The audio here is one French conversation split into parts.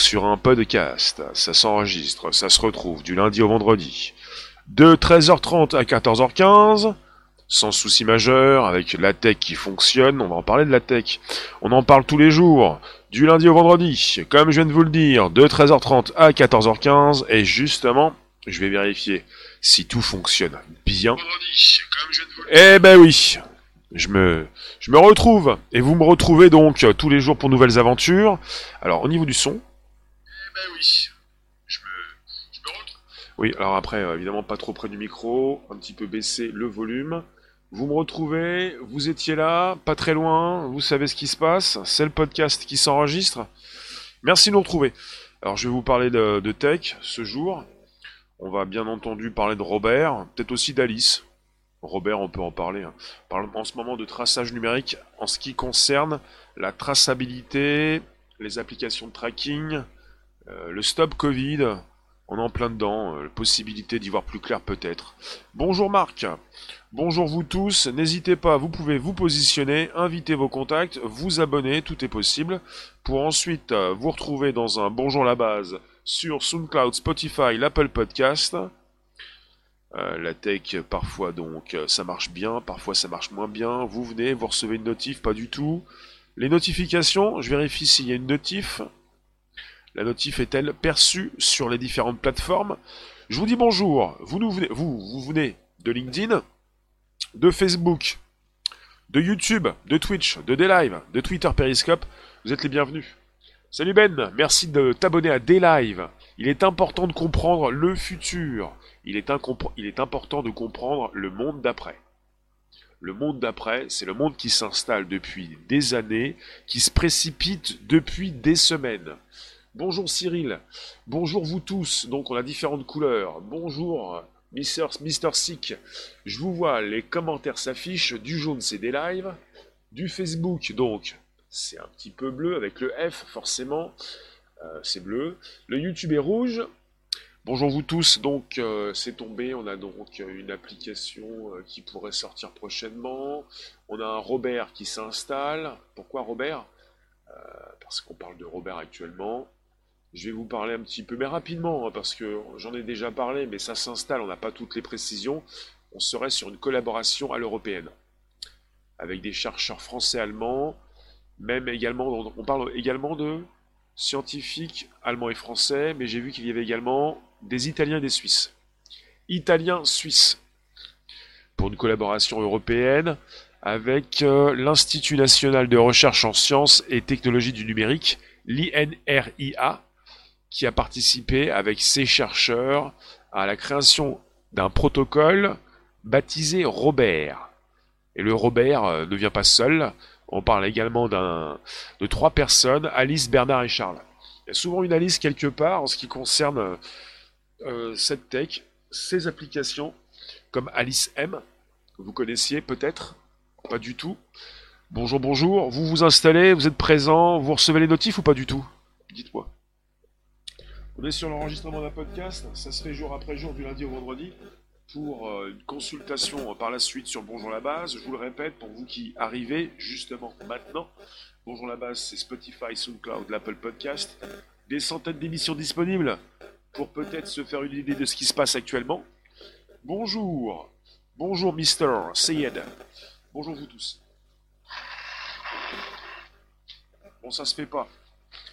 sur un podcast. Ça s'enregistre, ça se retrouve du lundi au vendredi. De 13h30 à 14h15, sans souci majeur, avec la tech qui fonctionne, on va en parler de la tech. On en parle tous les jours, du lundi au vendredi, comme je viens de vous le dire, de 13h30 à 14h15, et justement, je vais vérifier si tout fonctionne bien. Eh ben oui, je me, je me retrouve, et vous me retrouvez donc tous les jours pour nouvelles aventures. Alors, au niveau du son. Eh oui, alors après, euh, évidemment, pas trop près du micro, un petit peu baisser le volume. Vous me retrouvez, vous étiez là, pas très loin, vous savez ce qui se passe, c'est le podcast qui s'enregistre. Merci de nous retrouver. Alors je vais vous parler de, tech ce jour. On va bien entendu parler de Robert, peut-être aussi d'Alice. Robert, on peut en parler. Hein. On parle en ce moment de traçage numérique en ce qui concerne la traçabilité, les applications de tracking, euh, le stop Covid. On est en plein dedans, euh, possibilité d'y voir plus clair peut-être. Bonjour Marc. Bonjour vous tous, n'hésitez pas, vous pouvez vous positionner, inviter vos contacts, vous abonner, tout est possible, pour ensuite euh, vous retrouver dans un Bonjour la base sur SoundCloud, Spotify, l'Apple Podcast. La tech, parfois donc ça marche bien, parfois ça marche moins bien. Vous venez, vous recevez une notif, pas du tout. Les notifications, je vérifie s'il y a une notif. La notif est-elle perçue sur les différentes plateformes? Je vous dis bonjour, vous, venez, de LinkedIn, de Facebook, de YouTube, de Twitch, de Daylive, de Twitter Periscope, vous êtes les bienvenus. Salut Ben, merci de t'abonner à Daylive. Il est important de comprendre le futur. Il est important de comprendre le monde d'après. Le monde d'après, c'est le monde qui s'installe depuis des années, qui se précipite depuis des semaines. Bonjour Cyril, bonjour vous tous, donc on a différentes couleurs. Bonjour Mister, Mister Sick, je vous vois, les commentaires s'affichent, du jaune c'est des lives, du Facebook donc c'est un petit peu bleu avec le F forcément, euh, c'est bleu, le YouTube est rouge. Bonjour vous tous, donc euh, c'est tombé, on a donc une application euh, qui pourrait sortir prochainement, on a un Robert qui s'installe, pourquoi Robert? Parce qu'on parle de Robert actuellement, je vais vous parler un petit peu, mais rapidement, hein, parce que j'en ai déjà parlé, mais ça s'installe, on n'a pas toutes les précisions. On serait sur une collaboration à l'européenne, avec des chercheurs français-allemands, même également, on parle également de scientifiques allemands et français, mais j'ai vu qu'il y avait également des Italiens et des Suisses. Italiens-Suisses, pour une collaboration européenne avec euh, l'Institut national de recherche en sciences et technologies du numérique, l'INRIA, qui a participé avec ses chercheurs à la création d'un protocole baptisé Robert. Et le Robert euh, ne vient pas seul, on parle également de trois personnes, Alice, Bernard et Charles. Il y a souvent une Alice quelque part en ce qui concerne euh, cette tech, ces applications, comme Alice M, vous connaissiez peut-être, pas du tout. Bonjour, bonjour, vous vous installez, vous êtes présent, vous recevez les notifs ou pas du tout? Dites-moi. On est sur l'enregistrement d'un podcast, ça se fait jour après jour du lundi au vendredi. Pour euh, une consultation par la suite sur Bonjour la base, je vous le répète, pour vous qui arrivez justement maintenant, Bonjour la base, c'est Spotify, SoundCloud, l'Apple Podcast, des centaines d'émissions disponibles pour peut-être se faire une idée de ce qui se passe actuellement. Bonjour, bonjour Mister Sayed, bonjour vous tous. Bon, ça se fait pas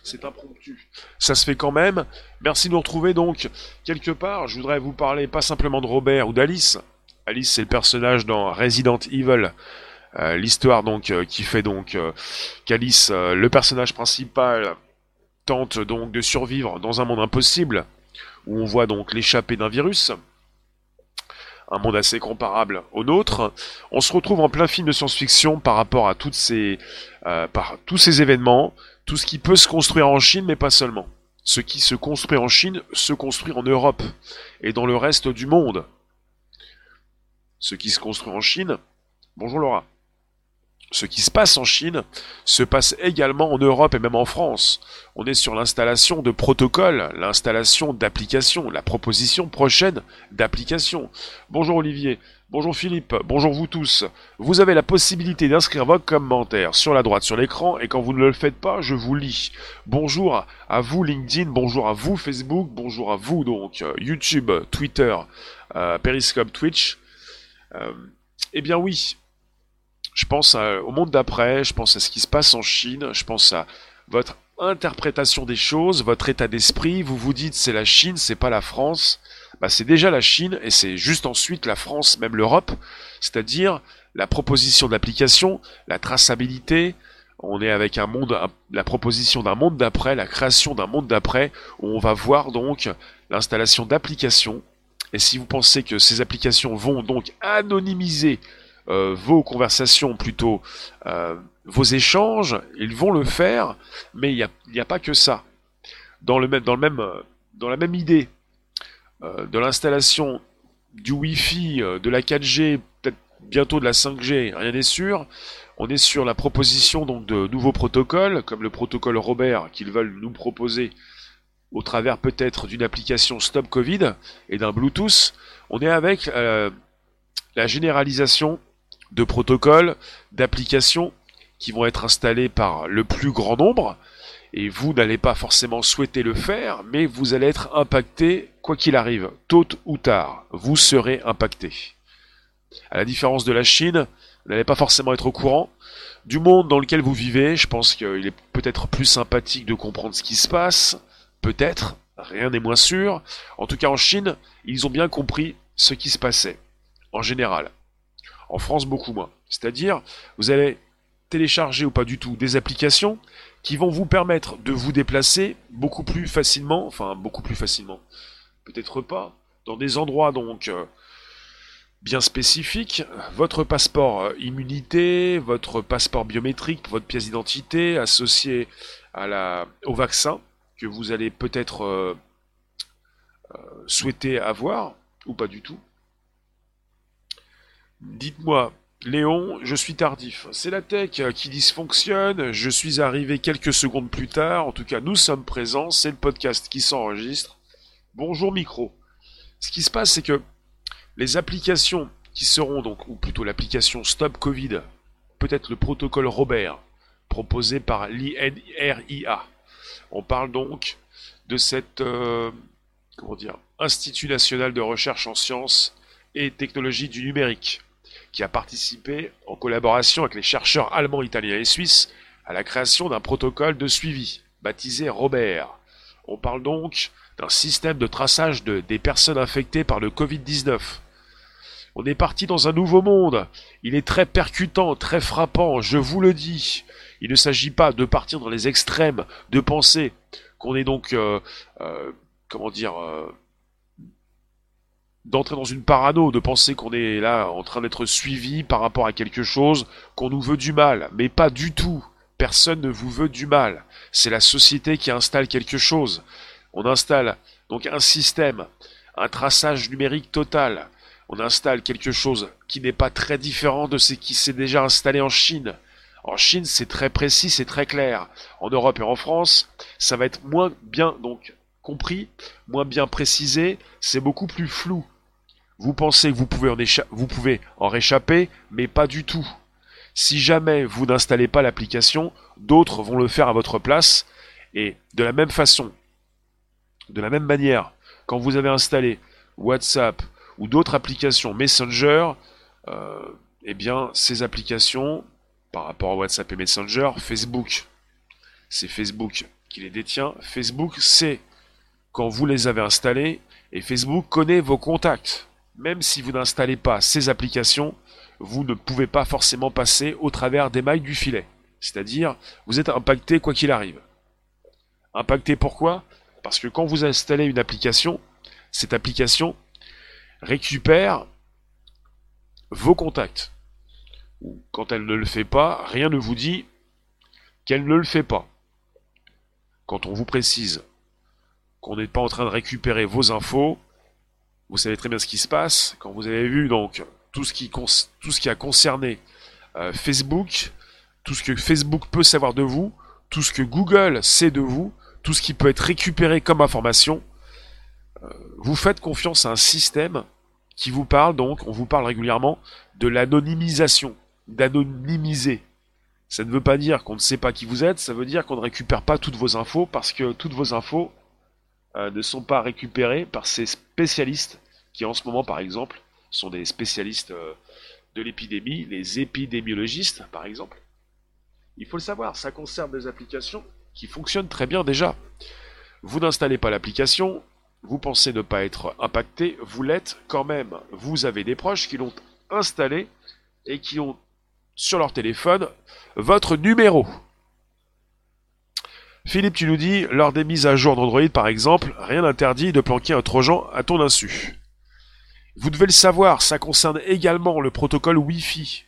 c'est impromptu. Ça se fait quand même. Merci de nous retrouver donc quelque part. Je voudrais vous parler pas simplement de Robert ou d'Alice. Alice, c'est le personnage dans Resident Evil. Euh, l'histoire donc euh, qui fait donc euh, qu'Alice, le personnage principal, tente donc de survivre dans un monde impossible où on voit donc l'échappée d'un virus un monde assez comparable au nôtre. On se retrouve en plein film de science-fiction par rapport à par tous ces événements, tout ce qui peut se construire en Chine, mais pas seulement. Ce qui se construit en Chine se construit en Europe et dans le reste du monde. Ce qui se construit en Chine. Bonjour Laura. Ce qui se passe en Chine se passe également en Europe et même en France. On est sur l'installation de protocoles, l'installation d'applications, la proposition prochaine d'applications. Bonjour Olivier, bonjour Philippe, bonjour vous tous. Vous avez la possibilité d'inscrire vos commentaires sur la droite sur l'écran et quand vous ne le faites pas, je vous lis. Bonjour à vous LinkedIn, bonjour à vous Facebook, bonjour à vous donc euh, YouTube, Twitter, euh, Periscope, Twitch. Euh, eh bien oui, je pense au monde d'après, je pense à ce qui se passe en Chine, je pense à votre interprétation des choses, votre état d'esprit. Vous vous dites c'est la Chine, c'est pas la France. Bah, c'est déjà la Chine et c'est juste ensuite la France, même l'Europe. C'est-à-dire la proposition d'application, la traçabilité. On est avec un monde, la proposition d'un monde d'après, la création d'un monde d'après, où on va voir donc l'installation d'applications. Et si vous pensez que ces applications vont donc anonymiser euh, vos conversations, plutôt euh, vos échanges, ils vont le faire, mais il n'y a, a, pas que ça. Dans, le même, dans, le même, euh, dans la même idée de l'installation du Wi-Fi, de la 4G, peut-être bientôt de la 5G, rien n'est sûr. On est sur la proposition donc de nouveaux protocoles, comme le protocole Robert qu'ils veulent nous proposer au travers peut-être d'une application Stop Covid et d'un Bluetooth. On est avec la généralisation de protocoles, d'applications qui vont être installés par le plus grand nombre, et vous n'allez pas forcément souhaiter le faire, mais vous allez être impacté quoi qu'il arrive, tôt ou tard, vous serez impacté. À la différence de la Chine, vous n'allez pas forcément être au courant du monde dans lequel vous vivez, je pense qu'il est peut-être plus sympathique de comprendre ce qui se passe, peut-être, rien n'est moins sûr. En tout cas en Chine, ils ont bien compris ce qui se passait, en général. En France, beaucoup moins. C'est-à-dire, vous allez télécharger ou pas du tout des applications qui vont vous permettre de vous déplacer beaucoup plus facilement, enfin beaucoup plus facilement, peut-être pas, dans des endroits donc euh, bien spécifiques, votre passeport euh, immunité, votre passeport biométrique, votre pièce d'identité associée au vaccin que vous allez peut-être euh, souhaiter avoir ou pas du tout. Dites-moi, Léon, je suis tardif. C'est la tech qui dysfonctionne, je suis arrivé quelques secondes plus tard, en tout cas nous sommes présents, c'est le podcast qui s'enregistre. Bonjour micro. Ce qui se passe c'est que les applications qui seront donc, ou plutôt l'application Stop Covid, peut-être le protocole Robert, proposé par l'INRIA. On parle donc de cette, euh, comment dire, Institut national de recherche en sciences et technologies du numérique qui a participé, en collaboration avec les chercheurs allemands, italiens et suisses, à la création d'un protocole de suivi, baptisé Robert. On parle donc d'un système de traçage de, des personnes infectées par le Covid-19. On est parti dans un nouveau monde. Il est très percutant, très frappant, je vous le dis. Il ne s'agit pas de partir dans les extrêmes, de penser qu'on est donc, euh, euh, comment dire, euh, d'entrer dans une parano, de penser qu'on est là en train d'être suivi par rapport à quelque chose, qu'on nous veut du mal, mais pas du tout. Personne ne vous veut du mal. C'est la société qui installe quelque chose. On installe donc un système, un traçage numérique total. On installe quelque chose qui n'est pas très différent de ce qui s'est déjà installé en Chine. En Chine, c'est très précis, c'est très clair. En Europe et en France, ça va être moins bien donc compris, moins bien précisé, c'est beaucoup plus flou. Vous pensez que vous pouvez, en vous pouvez en réchapper, mais pas du tout. Si jamais vous n'installez pas l'application, d'autres vont le faire à votre place. Et de la même façon, de la même manière, quand vous avez installé WhatsApp ou d'autres applications Messenger, euh, eh bien, ces applications, par rapport à WhatsApp et Messenger, Facebook, c'est Facebook qui les détient. Facebook, c'est quand vous les avez installés, et Facebook connaît vos contacts même si vous n'installez pas ces applications, vous ne pouvez pas forcément passer au travers des mailles du filet. C'est-à-dire, vous êtes impacté quoi qu'il arrive. Impacté pourquoi? Parce que quand vous installez une application, cette application récupère vos contacts. Quand elle ne le fait pas, rien ne vous dit qu'elle ne le fait pas. Quand on vous précise qu'on n'est pas en train de récupérer vos infos, vous savez très bien ce qui se passe. Quand vous avez vu donc tout ce qui, tout ce qui a concerné euh, Facebook, tout ce que Facebook peut savoir de vous, tout ce que Google sait de vous, tout ce qui peut être récupéré comme information. Euh, vous faites confiance à un système qui vous parle donc, on vous parle régulièrement de l'anonymisation, d'anonymiser. Ça ne veut pas dire qu'on ne sait pas qui vous êtes, ça veut dire qu'on ne récupère pas toutes vos infos parce que toutes vos infos euh, ne sont pas récupérées par ces spécialistes qui en ce moment par exemple sont des spécialistes euh, de l'épidémie, les épidémiologistes par exemple. Il faut le savoir, ça concerne des applications qui fonctionnent très bien déjà. Vous n'installez pas l'application, vous pensez ne pas être impacté, vous l'êtes quand même. Vous avez des proches qui l'ont installé et qui ont sur leur téléphone votre numéro. Philippe, tu nous dis, lors des mises à jour d'Android par exemple, rien n'interdit de planquer un trojan à ton insu. Vous devez le savoir, ça concerne également le protocole Wi-Fi.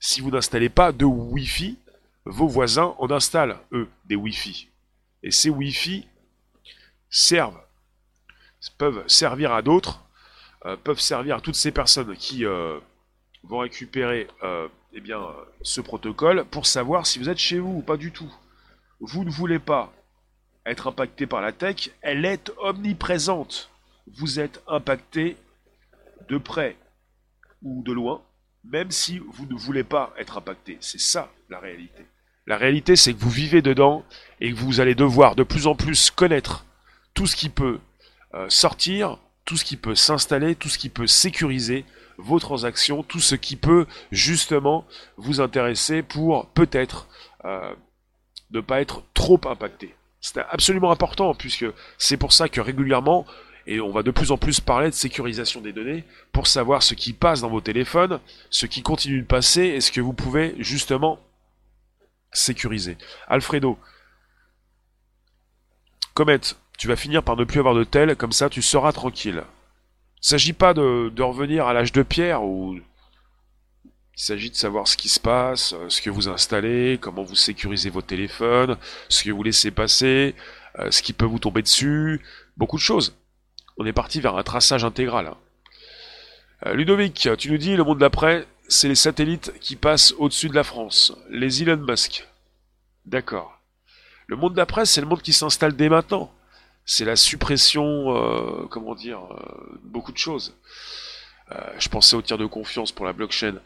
Si vous n'installez pas de Wi-Fi, vos voisins en installent, eux, des Wi-Fi. Et ces Wi-Fi servent, peuvent servir à d'autres, euh, peuvent servir à toutes ces personnes qui euh, vont récupérer euh, eh ce protocole pour savoir si vous êtes chez vous ou pas du tout. Vous ne voulez pas être impacté par la tech, elle est omniprésente. Vous êtes impacté de près ou de loin, même si vous ne voulez pas être impacté. C'est ça la réalité. La réalité, c'est que vous vivez dedans et que vous allez devoir de plus en plus connaître tout ce qui peut euh, sortir, tout ce qui peut s'installer, tout ce qui peut sécuriser vos transactions, tout ce qui peut justement vous intéresser pour peut-être euh, ne pas être trop impacté. C'est absolument important puisque c'est pour ça que régulièrement, et on va de plus en plus parler de sécurisation des données pour savoir ce qui passe dans vos téléphones, ce qui continue de passer et ce que vous pouvez justement sécurisé. Alfredo. Comet, tu vas finir par ne plus avoir de tel, comme ça tu seras tranquille. Il s'agit pas de, revenir à l'âge de pierre ou il s'agit de savoir ce qui se passe, euh, ce que vous installez, comment vous sécurisez vos téléphones, ce que vous laissez passer, euh, ce qui peut vous tomber dessus, beaucoup de choses. On est parti vers un traçage intégral. Hein. Euh, Ludovic, tu nous dis le monde d'après, c'est les satellites qui passent au-dessus de la France, les Elon Musk. D'accord. Le monde d'après, c'est le monde qui s'installe dès maintenant. C'est la suppression, euh, comment dire, beaucoup de choses. Je pensais au tir de confiance pour la blockchain.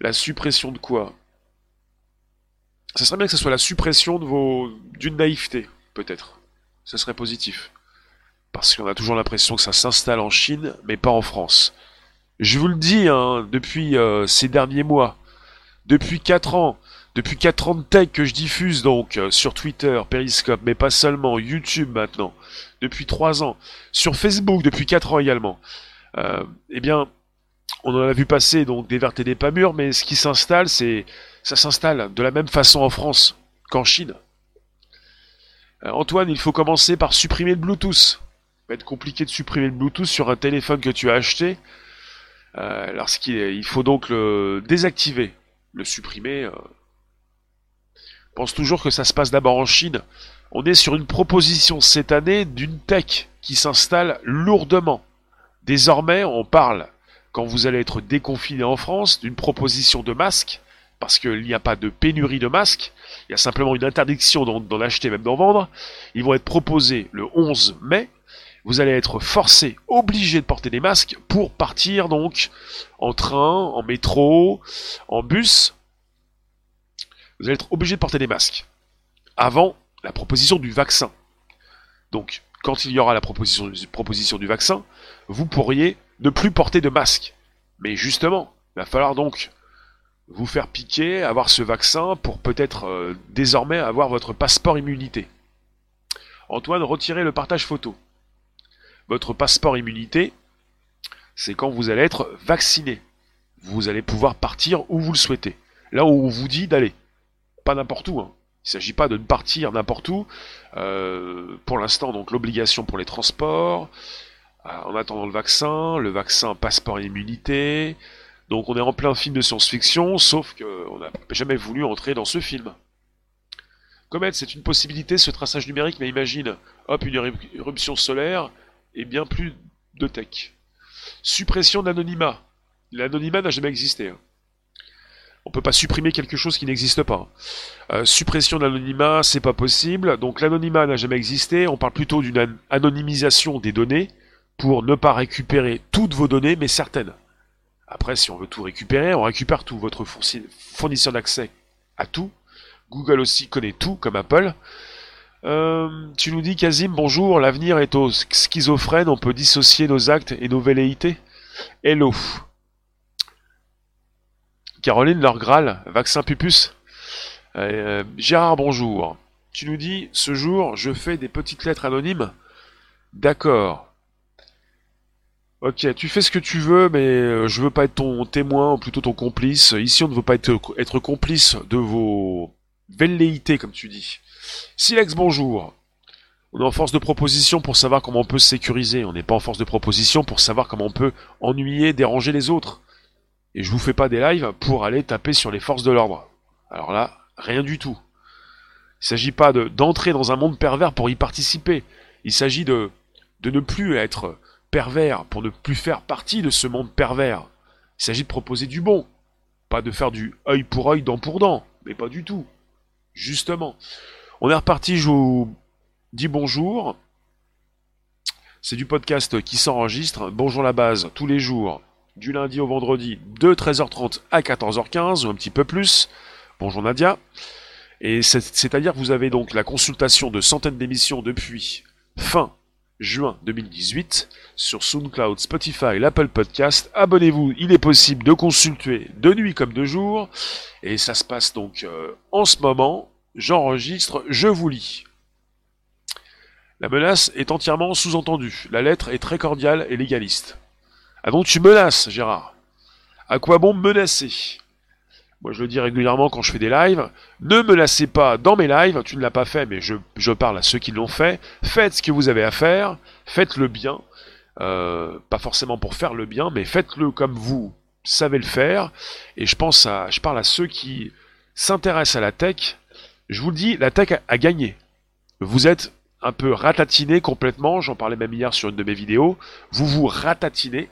La suppression de quoi? Ça serait bien que ce soit la suppression de vos d'une naïveté, peut-être. Ce serait positif. Parce qu'on a toujours l'impression que ça s'installe en Chine, mais pas en France. Je vous le dis, hein, depuis euh, ces derniers mois, depuis 4 ans, depuis 4 ans de tech que je diffuse donc euh, sur Twitter, Periscope, mais pas seulement, YouTube maintenant, depuis 3 ans, sur Facebook depuis 4 ans également, euh, eh bien, on en a vu passer donc des vertes et des pas mûres, mais ce qui s'installe, c'est ça s'installe de la même façon en France qu'en Chine. Antoine, il faut commencer par supprimer le Bluetooth. Ça va être compliqué de supprimer le Bluetooth sur un téléphone que tu as acheté euh, lorsqu'il faut donc le désactiver, le supprimer. Euh. pense toujours que ça se passe d'abord en Chine. On est sur une proposition cette année d'une tech qui s'installe lourdement. Désormais, on parle, quand vous allez être déconfiné en France, d'une proposition de masque, parce qu'il n'y a pas de pénurie de masques, il y a simplement une interdiction d'en acheter, même d'en vendre. Ils vont être proposés le 11 mai, vous allez être forcé, obligé de porter des masques pour partir donc en train, en métro, en bus. Vous allez être obligé de porter des masques. Avant la proposition du vaccin. Donc, quand il y aura la proposition, proposition du vaccin, vous pourriez ne plus porter de masque. Mais justement, il va falloir donc vous faire piquer, avoir ce vaccin pour peut-être euh, désormais avoir votre passeport immunité. Antoine, retirez le partage photo. Votre passeport immunité, c'est quand vous allez être vacciné. Vous allez pouvoir partir où vous le souhaitez. Là où on vous dit d'aller. Pas n'importe où. Hein. Il ne s'agit pas de ne partir n'importe où. Euh, pour l'instant, donc l'obligation pour les transports. Euh, en attendant le vaccin, le vaccin passeport immunité. Donc on est en plein film de science-fiction, sauf qu'on n'a jamais voulu entrer dans ce film. Comet, c'est une possibilité ce traçage numérique, mais imagine, hop, une éruption solaire, et bien plus de tech. Suppression d'anonymat. L'anonymat n'a jamais existé. Hein. On peut pas supprimer quelque chose qui n'existe pas. Euh, suppression d'anonymat, c'est pas possible. Donc l'anonymat n'a jamais existé. On parle plutôt d'une anonymisation des données pour ne pas récupérer toutes vos données, mais certaines. Après, si on veut tout récupérer, on récupère tout. Votre fournisseur d'accès à tout. Google aussi connaît tout, comme Apple. Euh, tu nous dis, Kazim, bonjour, l'avenir est au schizophrène, on peut dissocier nos actes et nos velléités Hello. Caroline, leur vaccin pupus. Euh, Gérard, bonjour. Tu nous dis, ce jour, je fais des petites lettres anonymes. D'accord. Ok, tu fais ce que tu veux, mais euh, je veux pas être ton témoin, ou plutôt ton complice. Ici, on ne veut pas être, complice de vos velléités, comme tu dis. Silex, bonjour. On est en force de proposition pour savoir comment on peut se sécuriser. On n'est pas en force de proposition pour savoir comment on peut ennuyer, déranger les autres. Et je vous fais pas des lives pour aller taper sur les forces de l'ordre. Alors là, rien du tout. Il s'agit pas d'entrer dans un monde pervers pour y participer. Il s'agit de, de ne plus être pervers, pour ne plus faire partie de ce monde pervers. Il s'agit de proposer du bon. Pas de faire du œil pour œil, dent pour dent. Mais pas du tout. Justement. On est reparti, je vous dis bonjour. C'est du podcast qui s'enregistre. Bonjour la base, tous les jours, du lundi au vendredi, de 13h30 à 14h15, ou un petit peu plus. Bonjour Nadia. Et c'est-à-dire que vous avez donc la consultation de centaines d'émissions depuis fin juin 2018 sur SoundCloud, Spotify, l'Apple Podcast. Abonnez-vous, il est possible de consulter de nuit comme de jour. Et ça se passe donc euh, en ce moment J'enregistre, je vous lis. La menace est entièrement sous-entendue. La lettre est très cordiale et légaliste. Ah donc tu menaces, Gérard? À quoi bon menacer? Moi je le dis régulièrement quand je fais des lives. Ne menacez pas dans mes lives, tu ne l'as pas fait, mais je, parle à ceux qui l'ont fait. Faites ce que vous avez à faire, faites le bien. Euh, pas forcément pour faire le bien, mais faites-le comme vous savez le faire. Et je pense à, je parle à ceux qui s'intéressent à la tech je vous le dis, l'attaque a gagné. Vous êtes un peu ratatiné complètement, j'en parlais même hier sur une de mes vidéos, vous vous ratatinez.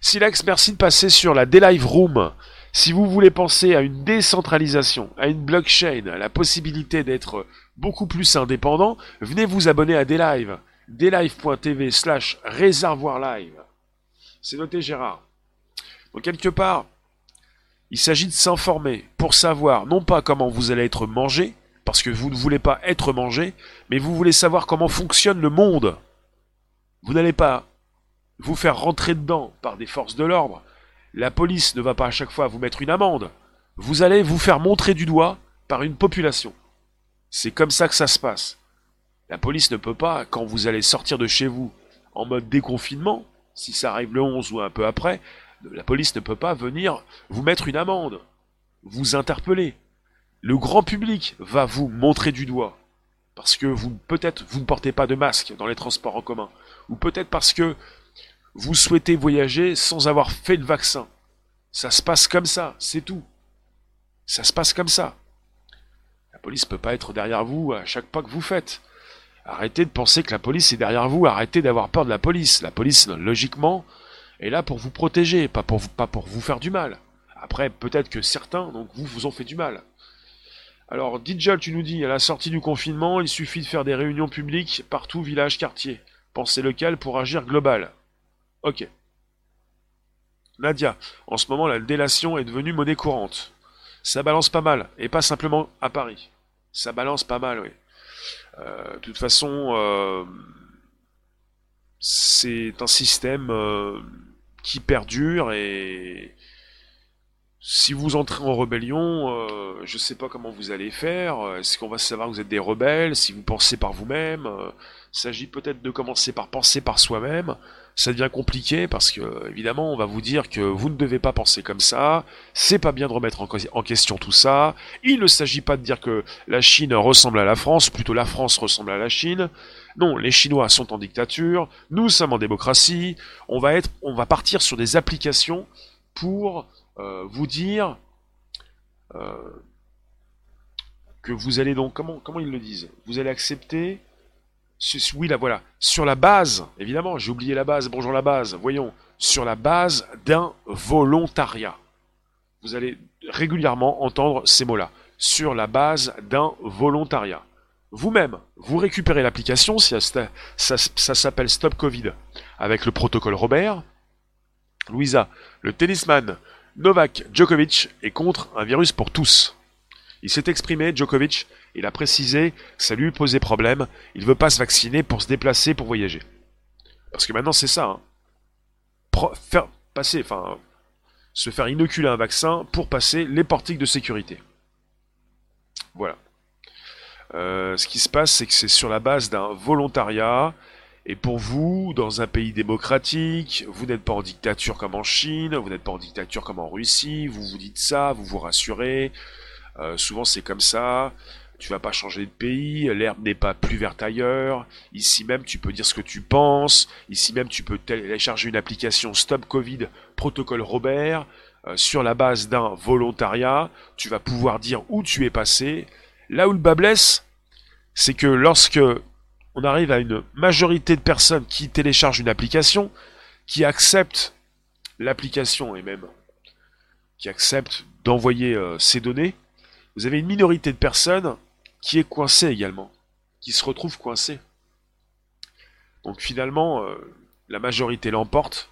Silex, merci de passer sur la D-Live Room. Si vous voulez penser à une décentralisation, à une blockchain, à la possibilité d'être beaucoup plus indépendant, venez vous abonner à D-Live. dlive.tv slash réservoir live. C'est noté Gérard. Donc quelque part, il s'agit de s'informer pour savoir non pas comment vous allez être mangé, parce que vous ne voulez pas être mangé, mais vous voulez savoir comment fonctionne le monde. Vous n'allez pas vous faire rentrer dedans par des forces de l'ordre. La police ne va pas à chaque fois vous mettre une amende. Vous allez vous faire montrer du doigt par une population. C'est comme ça que ça se passe. La police ne peut pas, quand vous allez sortir de chez vous en mode déconfinement, si ça arrive le 11 ou un peu après, la police ne peut pas venir vous mettre une amende, vous interpeller. Le grand public va vous montrer du doigt. Parce que vous, peut-être, vous ne portez pas de masque dans les transports en commun. Ou peut-être parce que vous souhaitez voyager sans avoir fait le vaccin. Ça se passe comme ça, c'est tout. Ça se passe comme ça. La police ne peut pas être derrière vous à chaque pas que vous faites. Arrêtez de penser que la police est derrière vous, arrêtez d'avoir peur de la police. La police, logiquement, est là pour vous protéger, pas pour vous, faire du mal. Après, peut-être que certains, donc vous, vous ont fait du mal. Alors, Dijal, tu nous dis, à la sortie du confinement, il suffit de faire des réunions publiques partout, village, quartier. Pensée locale pour agir global. Ok. Nadia, en ce moment, la délation est devenue monnaie courante. Ça balance pas mal, et pas simplement à Paris. Ça balance pas mal, oui. Euh, de toute façon, euh, c'est un système euh, qui perdure et si vous entrez en rébellion, je sais pas comment vous allez faire. Est-ce qu'on va savoir que vous êtes des rebelles Si vous pensez par vous-même, il s'agit peut-être de commencer par penser par soi-même. Ça devient compliqué parce que évidemment, on va vous dire que vous ne devez pas penser comme ça. C'est pas bien de remettre en question tout ça. Il ne s'agit pas de dire que la Chine ressemble à la France, plutôt la France ressemble à la Chine. Non, les Chinois sont en dictature, nous sommes en démocratie, on va, être, on va partir sur des applications pour euh, vous dire euh, que vous allez donc, comment, comment ils le disent? Vous allez accepter, oui là voilà, sur la base, évidemment, j'ai oublié la base, bonjour la base, voyons, sur la base d'un volontariat. vous allez régulièrement entendre ces mots-là, sur la base d'un volontariat. Vous-même, vous récupérez l'application, ça, ça, s'appelle Stop Covid, avec le protocole Robert. Louisa, le tennisman Novak Djokovic est contre un virus pour tous. Il s'est exprimé, Djokovic, il a précisé que ça lui posait problème, il ne veut pas se vacciner pour se déplacer, pour voyager. Parce que maintenant c'est ça. Hein. faire passer, enfin, se faire inoculer un vaccin pour passer les portiques de sécurité. Voilà. Euh, ce qui se passe, c'est que c'est sur la base d'un volontariat. Et pour vous, dans un pays démocratique, vous n'êtes pas en dictature comme en Chine, vous n'êtes pas en dictature comme en Russie, vous vous dites ça, vous vous rassurez. Euh, souvent c'est comme ça. Tu vas pas changer de pays, l'herbe n'est pas plus verte ailleurs. Ici même, tu peux dire ce que tu penses. Ici même, tu peux télécharger une application Stop Covid Protocole Robert. Euh, sur la base d'un volontariat, tu vas pouvoir dire où tu es passé, Là où le bas blesse, c'est que lorsque on arrive à une majorité de personnes qui téléchargent une application, qui acceptent l'application et même qui acceptent d'envoyer euh, ces données, vous avez une minorité de personnes qui est coincée également, qui se retrouve coincée. Donc finalement, euh, la majorité l'emporte.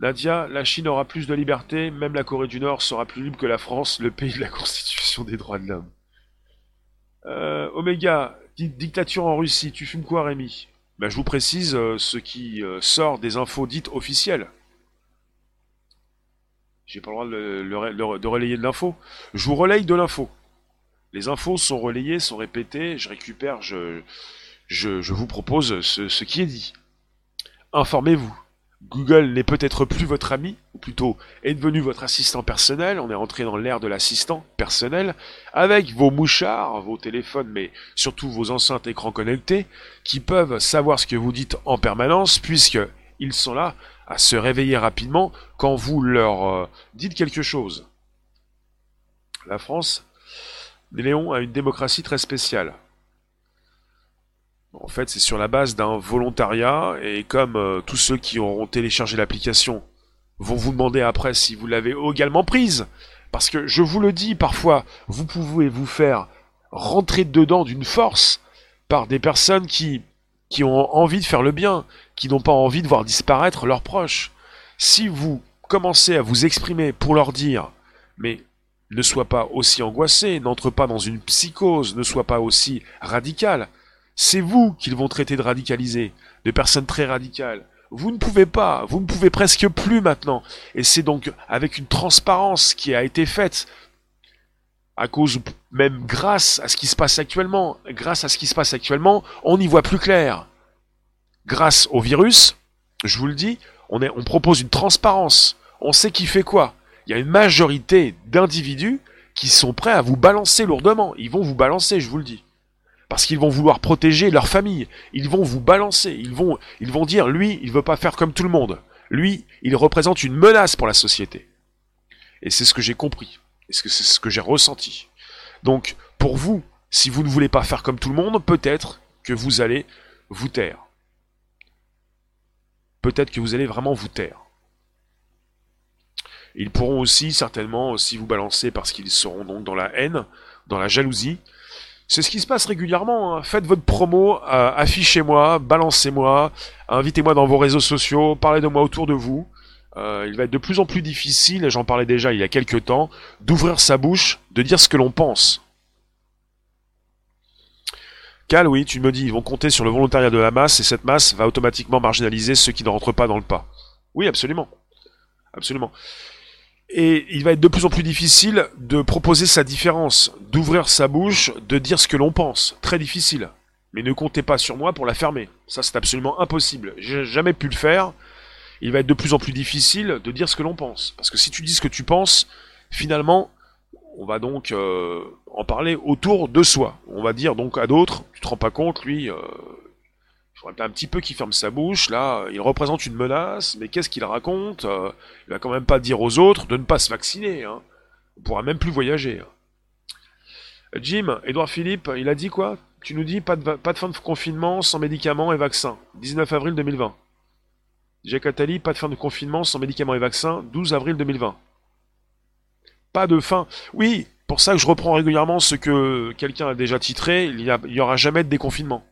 Nadia, la Chine aura plus de liberté, même la Corée du Nord sera plus libre que la France, le pays de la Constitution des droits de l'homme. Euh, Oméga, dictature en Russie, tu fumes quoi Rémi? Ben, Je vous précise euh, ce qui euh, sort des infos dites officielles. J'ai pas le droit de, relayer de l'info. Je vous relaye de l'info. Les infos sont relayées, sont répétées, je récupère, je, je, vous propose ce qui est dit. Informez-vous. Google n'est peut-être plus votre ami, ou plutôt est devenu votre assistant personnel, on est rentré dans l'ère de l'assistant personnel, avec vos mouchards, vos téléphones, mais surtout vos enceintes écrans connectés, qui peuvent savoir ce que vous dites en permanence, puisqu'ils sont là à se réveiller rapidement quand vous leur euh, dites quelque chose. La France, Léon, a une démocratie très spéciale. En fait, c'est sur la base d'un volontariat, et comme euh, tous ceux qui auront téléchargé l'application vont vous demander après si vous l'avez également prise, parce que je vous le dis, parfois, vous pouvez vous faire rentrer dedans d'une force par des personnes qui, qui ont envie de faire le bien, qui n'ont pas envie de voir disparaître leurs proches. Si vous commencez à vous exprimer pour leur dire, mais ne sois pas aussi angoissé, n'entre pas dans une psychose, ne sois pas aussi radical, c'est vous qu'ils vont traiter de radicalisés, de personnes très radicales. Vous ne pouvez pas, vous ne pouvez presque plus maintenant. Et c'est donc avec une transparence qui a été faite, à cause même grâce à ce qui se passe actuellement, grâce à ce qui se passe actuellement, on y voit plus clair. Grâce au virus, je vous le dis, on, propose une transparence. On sait qui fait quoi. Il y a une majorité d'individus qui sont prêts à vous balancer lourdement. Ils vont vous balancer, je vous le dis parce qu'ils vont vouloir protéger leur famille. Ils vont vous balancer. Ils vont, ils vont dire, lui, il veut pas faire comme tout le monde. Lui, il représente une menace pour la société. Et c'est ce que j'ai compris. Et c'est ce que j'ai ressenti. Donc, pour vous, si vous ne voulez pas faire comme tout le monde, peut-être que vous allez vous taire. Peut-être que vous allez vraiment vous taire. Ils pourront aussi certainement aussi vous balancer parce qu'ils seront donc dans la haine, dans la jalousie, c'est ce qui se passe régulièrement. Hein. Faites votre promo, euh, affichez-moi, balancez-moi, invitez-moi dans vos réseaux sociaux, parlez de moi autour de vous. Euh, il va être de plus en plus difficile, j'en parlais déjà il y a quelques temps, d'ouvrir sa bouche, de dire ce que l'on pense. Cal, oui, tu me dis, ils vont compter sur le volontariat de la masse et cette masse va automatiquement marginaliser ceux qui ne rentrent pas dans le pas. Oui, absolument. Absolument. Et il va être de plus en plus difficile de proposer sa différence, d'ouvrir sa bouche, de dire ce que l'on pense. Très difficile. Mais ne comptez pas sur moi pour la fermer. Ça, c'est absolument impossible. J'ai jamais pu le faire. Il va être de plus en plus difficile de dire ce que l'on pense. Parce que si tu dis ce que tu penses, finalement, on va donc euh, en parler autour de soi. On va dire donc à d'autres, tu te rends pas compte, lui, euh, un petit peu qu'il ferme sa bouche, là, il représente une menace, mais qu'est-ce qu'il raconte euh, Il va quand même pas dire aux autres de ne pas se vacciner, hein. On pourra même plus voyager. Hein. Jim, Edouard Philippe, il a dit quoi? Tu nous dis pas de, pas de fin de confinement sans médicaments et vaccins. 19 avril 2020. Jacques Attali, pas de fin de confinement sans médicaments et vaccins. 12 avril 2020. Pas de fin. Oui, pour ça que je reprends régulièrement ce que quelqu'un a déjà titré, il n'y aura jamais de déconfinement.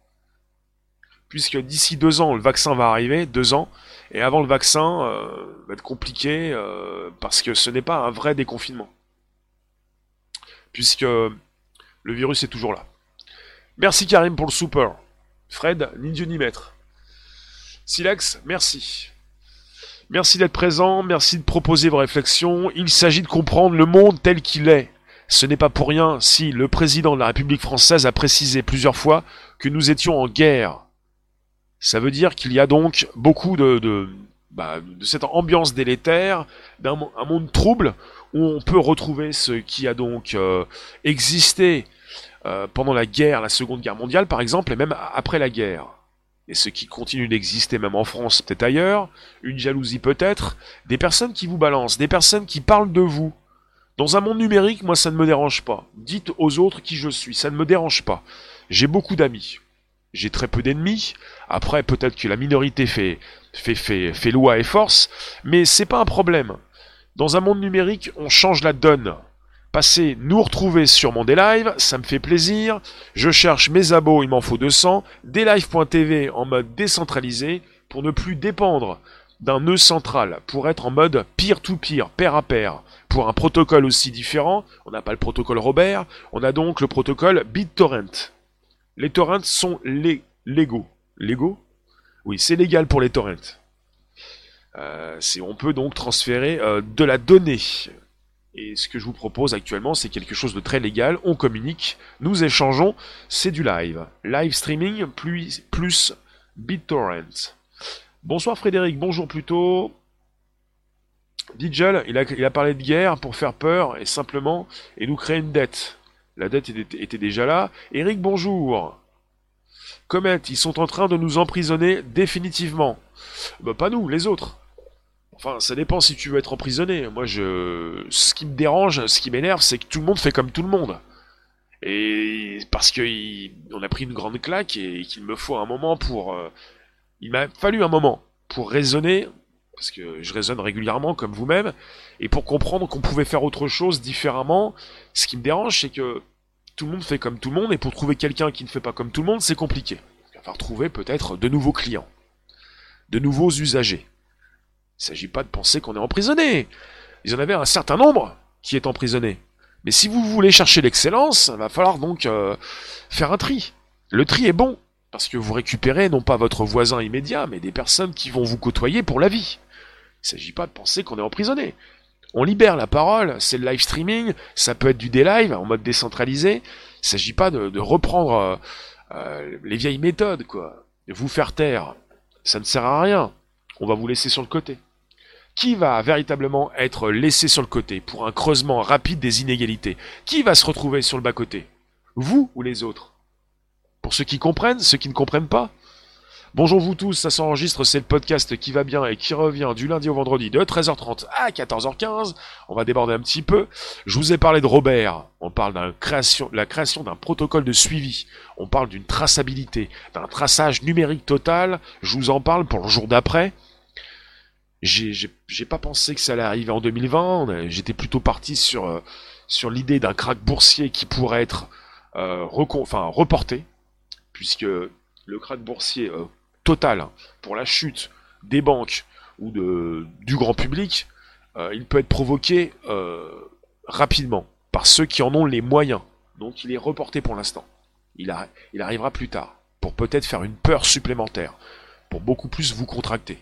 Puisque d'ici deux ans, le vaccin va arriver, deux ans, et avant le vaccin, euh, va être compliqué, euh, parce que ce n'est pas un vrai déconfinement. Puisque le virus est toujours là. Merci Karim pour le super. Fred, ni Dieu ni maître. Silex, merci. Merci d'être présent, merci de proposer vos réflexions. Il s'agit de comprendre le monde tel qu'il est. Ce n'est pas pour rien si le président de la République française a précisé plusieurs fois que nous étions en guerre. Ça veut dire qu'il y a donc beaucoup de, bah, cette ambiance délétère, d'un un monde trouble, où on peut retrouver ce qui a donc euh, existé euh, pendant la guerre, la Seconde Guerre mondiale par exemple, et même après la guerre. Et ce qui continue d'exister même en France, peut-être ailleurs, une jalousie peut-être, des personnes qui vous balancent, des personnes qui parlent de vous, dans un monde numérique, moi, ça ne me dérange pas. Dites aux autres qui je suis, ça ne me dérange pas. J'ai beaucoup d'amis. J'ai très peu d'ennemis. Après, peut-être que la minorité fait, fait, fait, fait loi et force, mais c'est pas un problème. Dans un monde numérique, on change la donne. Passez nous retrouver sur mon Live, ça me fait plaisir. Je cherche mes abos, il m'en faut 200. Delive.tv en mode décentralisé pour ne plus dépendre d'un nœud central, pour être en mode peer-to-peer, pair à pair pour un protocole aussi différent, on n'a pas le protocole Robert, on a donc le protocole BitTorrent. Les torrents sont les légaux. Légaux Oui, c'est légal pour les torrents. Euh, on peut donc transférer euh, de la donnée. Et ce que je vous propose actuellement, c'est quelque chose de très légal. On communique, nous échangeons, c'est du live. Live streaming plus, plus BitTorrent. Bonsoir Frédéric, bonjour plutôt. Digel, il a, il a parlé de guerre pour faire peur et simplement et nous créer une dette. La dette était, déjà là. Eric, bonjour. Comet, ils sont en train de nous emprisonner définitivement. Bah, pas nous, les autres. Enfin, ça dépend si tu veux être emprisonné. Moi, je, ce qui me dérange, ce qui m'énerve, c'est que tout le monde fait comme tout le monde. Et parce que on a pris une grande claque et qu'il me faut un moment pour, euh, il m'a fallu un moment pour raisonner parce que je raisonne régulièrement comme vous-même, et pour comprendre qu'on pouvait faire autre chose différemment, ce qui me dérange, c'est que tout le monde fait comme tout le monde, et pour trouver quelqu'un qui ne fait pas comme tout le monde, c'est compliqué. Il va falloir trouver peut-être de nouveaux clients, de nouveaux usagers. Il ne s'agit pas de penser qu'on est emprisonné. Il y en avait un certain nombre qui est emprisonné. Mais si vous voulez chercher l'excellence, il va falloir donc euh, faire un tri. Le tri est bon, parce que vous récupérez non pas votre voisin immédiat, mais des personnes qui vont vous côtoyer pour la vie. Il ne s'agit pas de penser qu'on est emprisonné. On libère la parole, c'est le live streaming, ça peut être du live en mode décentralisé. Il ne s'agit pas de, reprendre euh, euh, les vieilles méthodes, quoi. Vous faire taire, ça ne sert à rien. On va vous laisser sur le côté. Qui va véritablement être laissé sur le côté pour un creusement rapide des inégalités? Qui va se retrouver sur le bas-côté? Vous ou les autres? Pour ceux qui comprennent, ceux qui ne comprennent pas. Bonjour vous tous, ça s'enregistre, c'est le podcast qui va bien et qui revient du lundi au vendredi de 13h30 à 14h15. On va déborder un petit peu. Je vous ai parlé de Robert. On parle de la création d'un protocole de suivi. On parle d'une traçabilité, d'un traçage numérique total. Je vous en parle pour le jour d'après. J'ai pas pensé que ça allait arriver en 2020. J'étais plutôt parti sur, euh, l'idée d'un crack boursier qui pourrait être euh, enfin, reporté puisque le krach boursier euh, total pour la chute des banques ou du grand public, il peut être provoqué rapidement par ceux qui en ont les moyens. Donc il est reporté pour l'instant. Il, il arrivera plus tard, pour peut-être faire une peur supplémentaire, pour beaucoup plus vous contracter.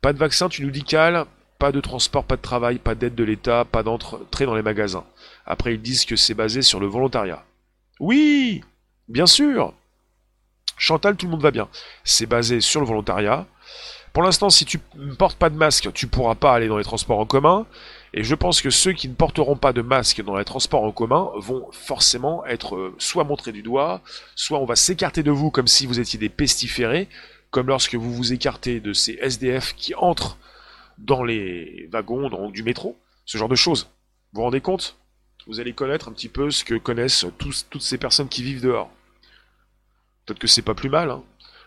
Pas de vaccin, tu nous dis Cal, pas de transport, pas de travail, pas d'aide de l'État, pas d'entrée dans les magasins. Après ils disent que c'est basé sur le volontariat. Oui Bien sûr Chantal, tout le monde va bien. C'est basé sur le volontariat. Pour l'instant, si tu ne portes pas de masque, tu ne pourras pas aller dans les transports en commun. Et je pense que ceux qui ne porteront pas de masque dans les transports en commun vont forcément être euh, soit montrés du doigt, soit on va s'écarter de vous comme si vous étiez des pestiférés, comme lorsque vous vous écartez de ces SDF qui entrent dans les wagons du métro, ce genre de choses. Vous vous rendez compte? Vous allez connaître un petit peu ce que connaissent toutes ces personnes qui vivent dehors. Peut-être que c'est pas plus mal, hein.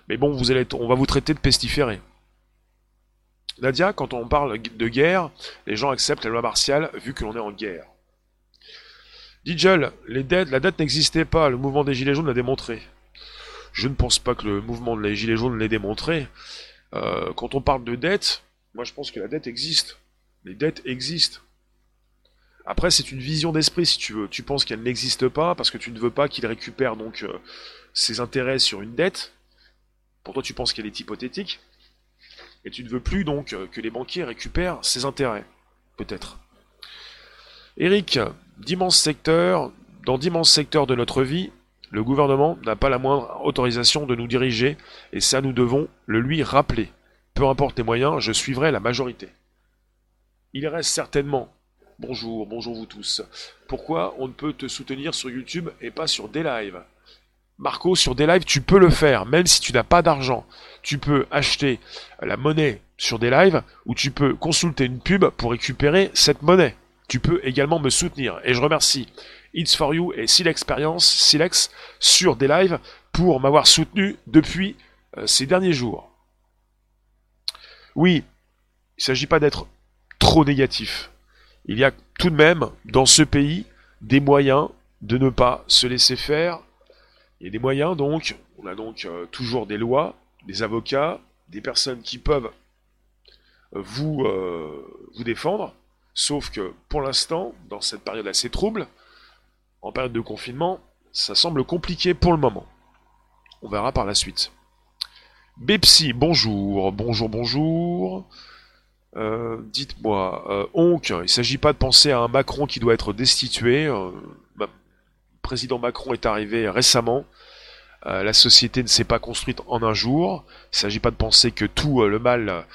mais bon, vous allez on va vous traiter de pestiféré. Nadia, quand on parle de guerre, les gens acceptent la loi martiale vu que l'on est en guerre. Dijel, les dettes, la dette n'existait pas, le mouvement des Gilets jaunes l'a démontré. Je ne pense pas que le mouvement des Gilets jaunes l'ait démontré. Euh, quand on parle de dette, moi je pense que la dette existe. Les dettes existent. Après, c'est une vision d'esprit si tu veux. Tu penses qu'elle n'existe pas parce que tu ne veux pas qu'il récupère donc euh, ses intérêts sur une dette. Pour toi, tu penses qu'elle est hypothétique. Et tu ne veux plus donc euh, que les banquiers récupèrent ses intérêts. Peut-être. Eric, d'immenses secteurs, dans d'immenses secteurs de notre vie, le gouvernement n'a pas la moindre autorisation de nous diriger, et ça nous devons le lui rappeler. Peu importe les moyens, je suivrai la majorité. Il reste certainement. Bonjour, bonjour vous tous. Pourquoi on ne peut te soutenir sur YouTube et pas sur des lives Marco, sur des lives, tu peux le faire, même si tu n'as pas d'argent. Tu peux acheter la monnaie sur des lives ou tu peux consulter une pub pour récupérer cette monnaie tu peux également me soutenir. Et je remercie It's for You et Silex Silex, sur des lives pour m'avoir soutenu depuis euh, ces derniers jours. Oui, il ne s'agit pas d'être trop négatif. Il y a tout de même dans ce pays des moyens de ne pas se laisser faire. Il y a des moyens donc, on a donc euh, toujours des lois, des avocats, des personnes qui peuvent vous, euh, vous défendre. Sauf que pour l'instant, dans cette période assez trouble, en période de confinement, ça semble compliqué pour le moment. On verra par la suite. Bepsi, bonjour, bonjour, bonjour. Euh, dites-moi, euh, il ne s'agit pas de penser à un Macron qui doit être destitué. Euh, le président Macron est arrivé récemment. la société ne s'est pas construite en un jour. Il ne s'agit pas de penser que tout le mal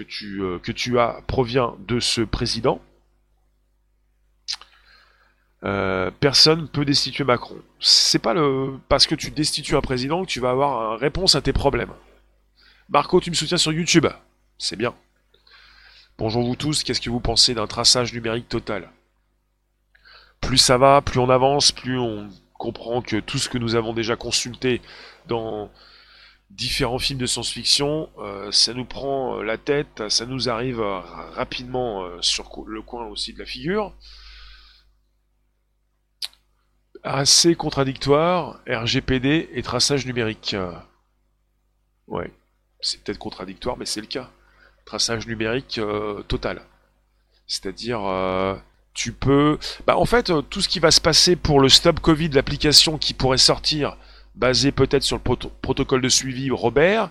euh, que tu as provient de ce président. Euh, personne peut destituer Macron. C'est pas le parce que tu destitues un président que tu vas avoir une réponse à tes problèmes. Marco, tu me soutiens sur YouTube. C'est bien. Bonjour vous tous, qu'est-ce que vous pensez d'un traçage numérique total? Plus ça va, plus on avance, plus on comprend que tout ce que nous avons déjà consulté dans différents films de science-fiction, euh, ça nous prend euh, la tête, ça nous arrive euh, rapidement sur le coin aussi de la figure. Assez contradictoire, RGPD et traçage numérique. Ouais, c'est peut-être contradictoire, mais c'est le cas. Traçage numérique total. C'est-à-dire, tu peux... Bah, en fait, tout ce qui va se passer pour le Stop Covid, l'application qui pourrait sortir basé peut-être sur le protocole de suivi Robert,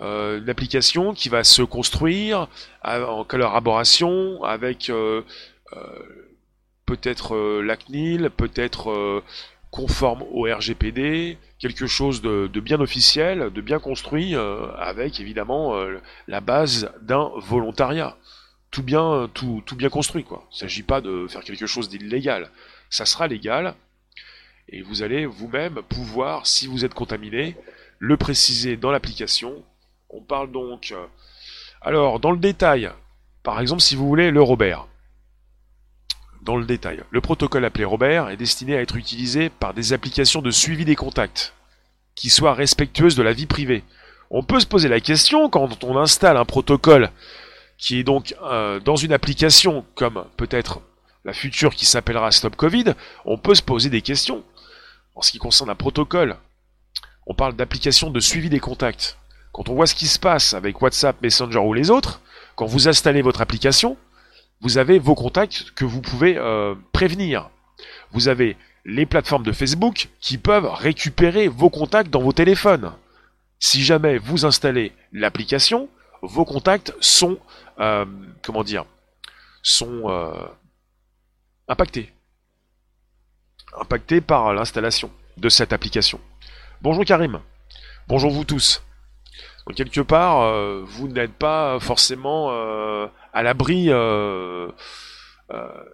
euh, une application qui va se construire en collaboration avec euh, euh, peut-être la CNIL, peut-être conforme au RGPD, quelque chose de, bien officiel, de bien construit, avec évidemment la base d'un volontariat. Tout bien, tout, tout bien construit, quoi. Il ne s'agit pas de faire quelque chose d'illégal. Ça sera légal, et vous allez vous-même pouvoir, si vous êtes contaminé, le préciser dans l'application. On parle donc... Euh, alors, dans le détail, par exemple, si vous voulez le Robert. Dans le détail, le protocole appelé Robert est destiné à être utilisé par des applications de suivi des contacts, qui soient respectueuses de la vie privée. On peut se poser la question quand on installe un protocole qui est donc euh, dans une application comme peut-être la future qui s'appellera Stop Covid, on peut se poser des questions en ce qui concerne un protocole, on parle d'application de suivi des contacts. Quand on voit ce qui se passe avec WhatsApp, Messenger ou les autres, quand vous installez votre application, vous avez vos contacts que vous pouvez euh, prévenir. Vous avez les plateformes de Facebook qui peuvent récupérer vos contacts dans vos téléphones. Si jamais vous installez l'application, vos contacts sont, euh, comment dire, sont euh, impactés impacté par l'installation de cette application. Bonjour Karim, bonjour vous tous. Donc quelque part, euh, vous n'êtes pas forcément euh, à l'abri. Euh,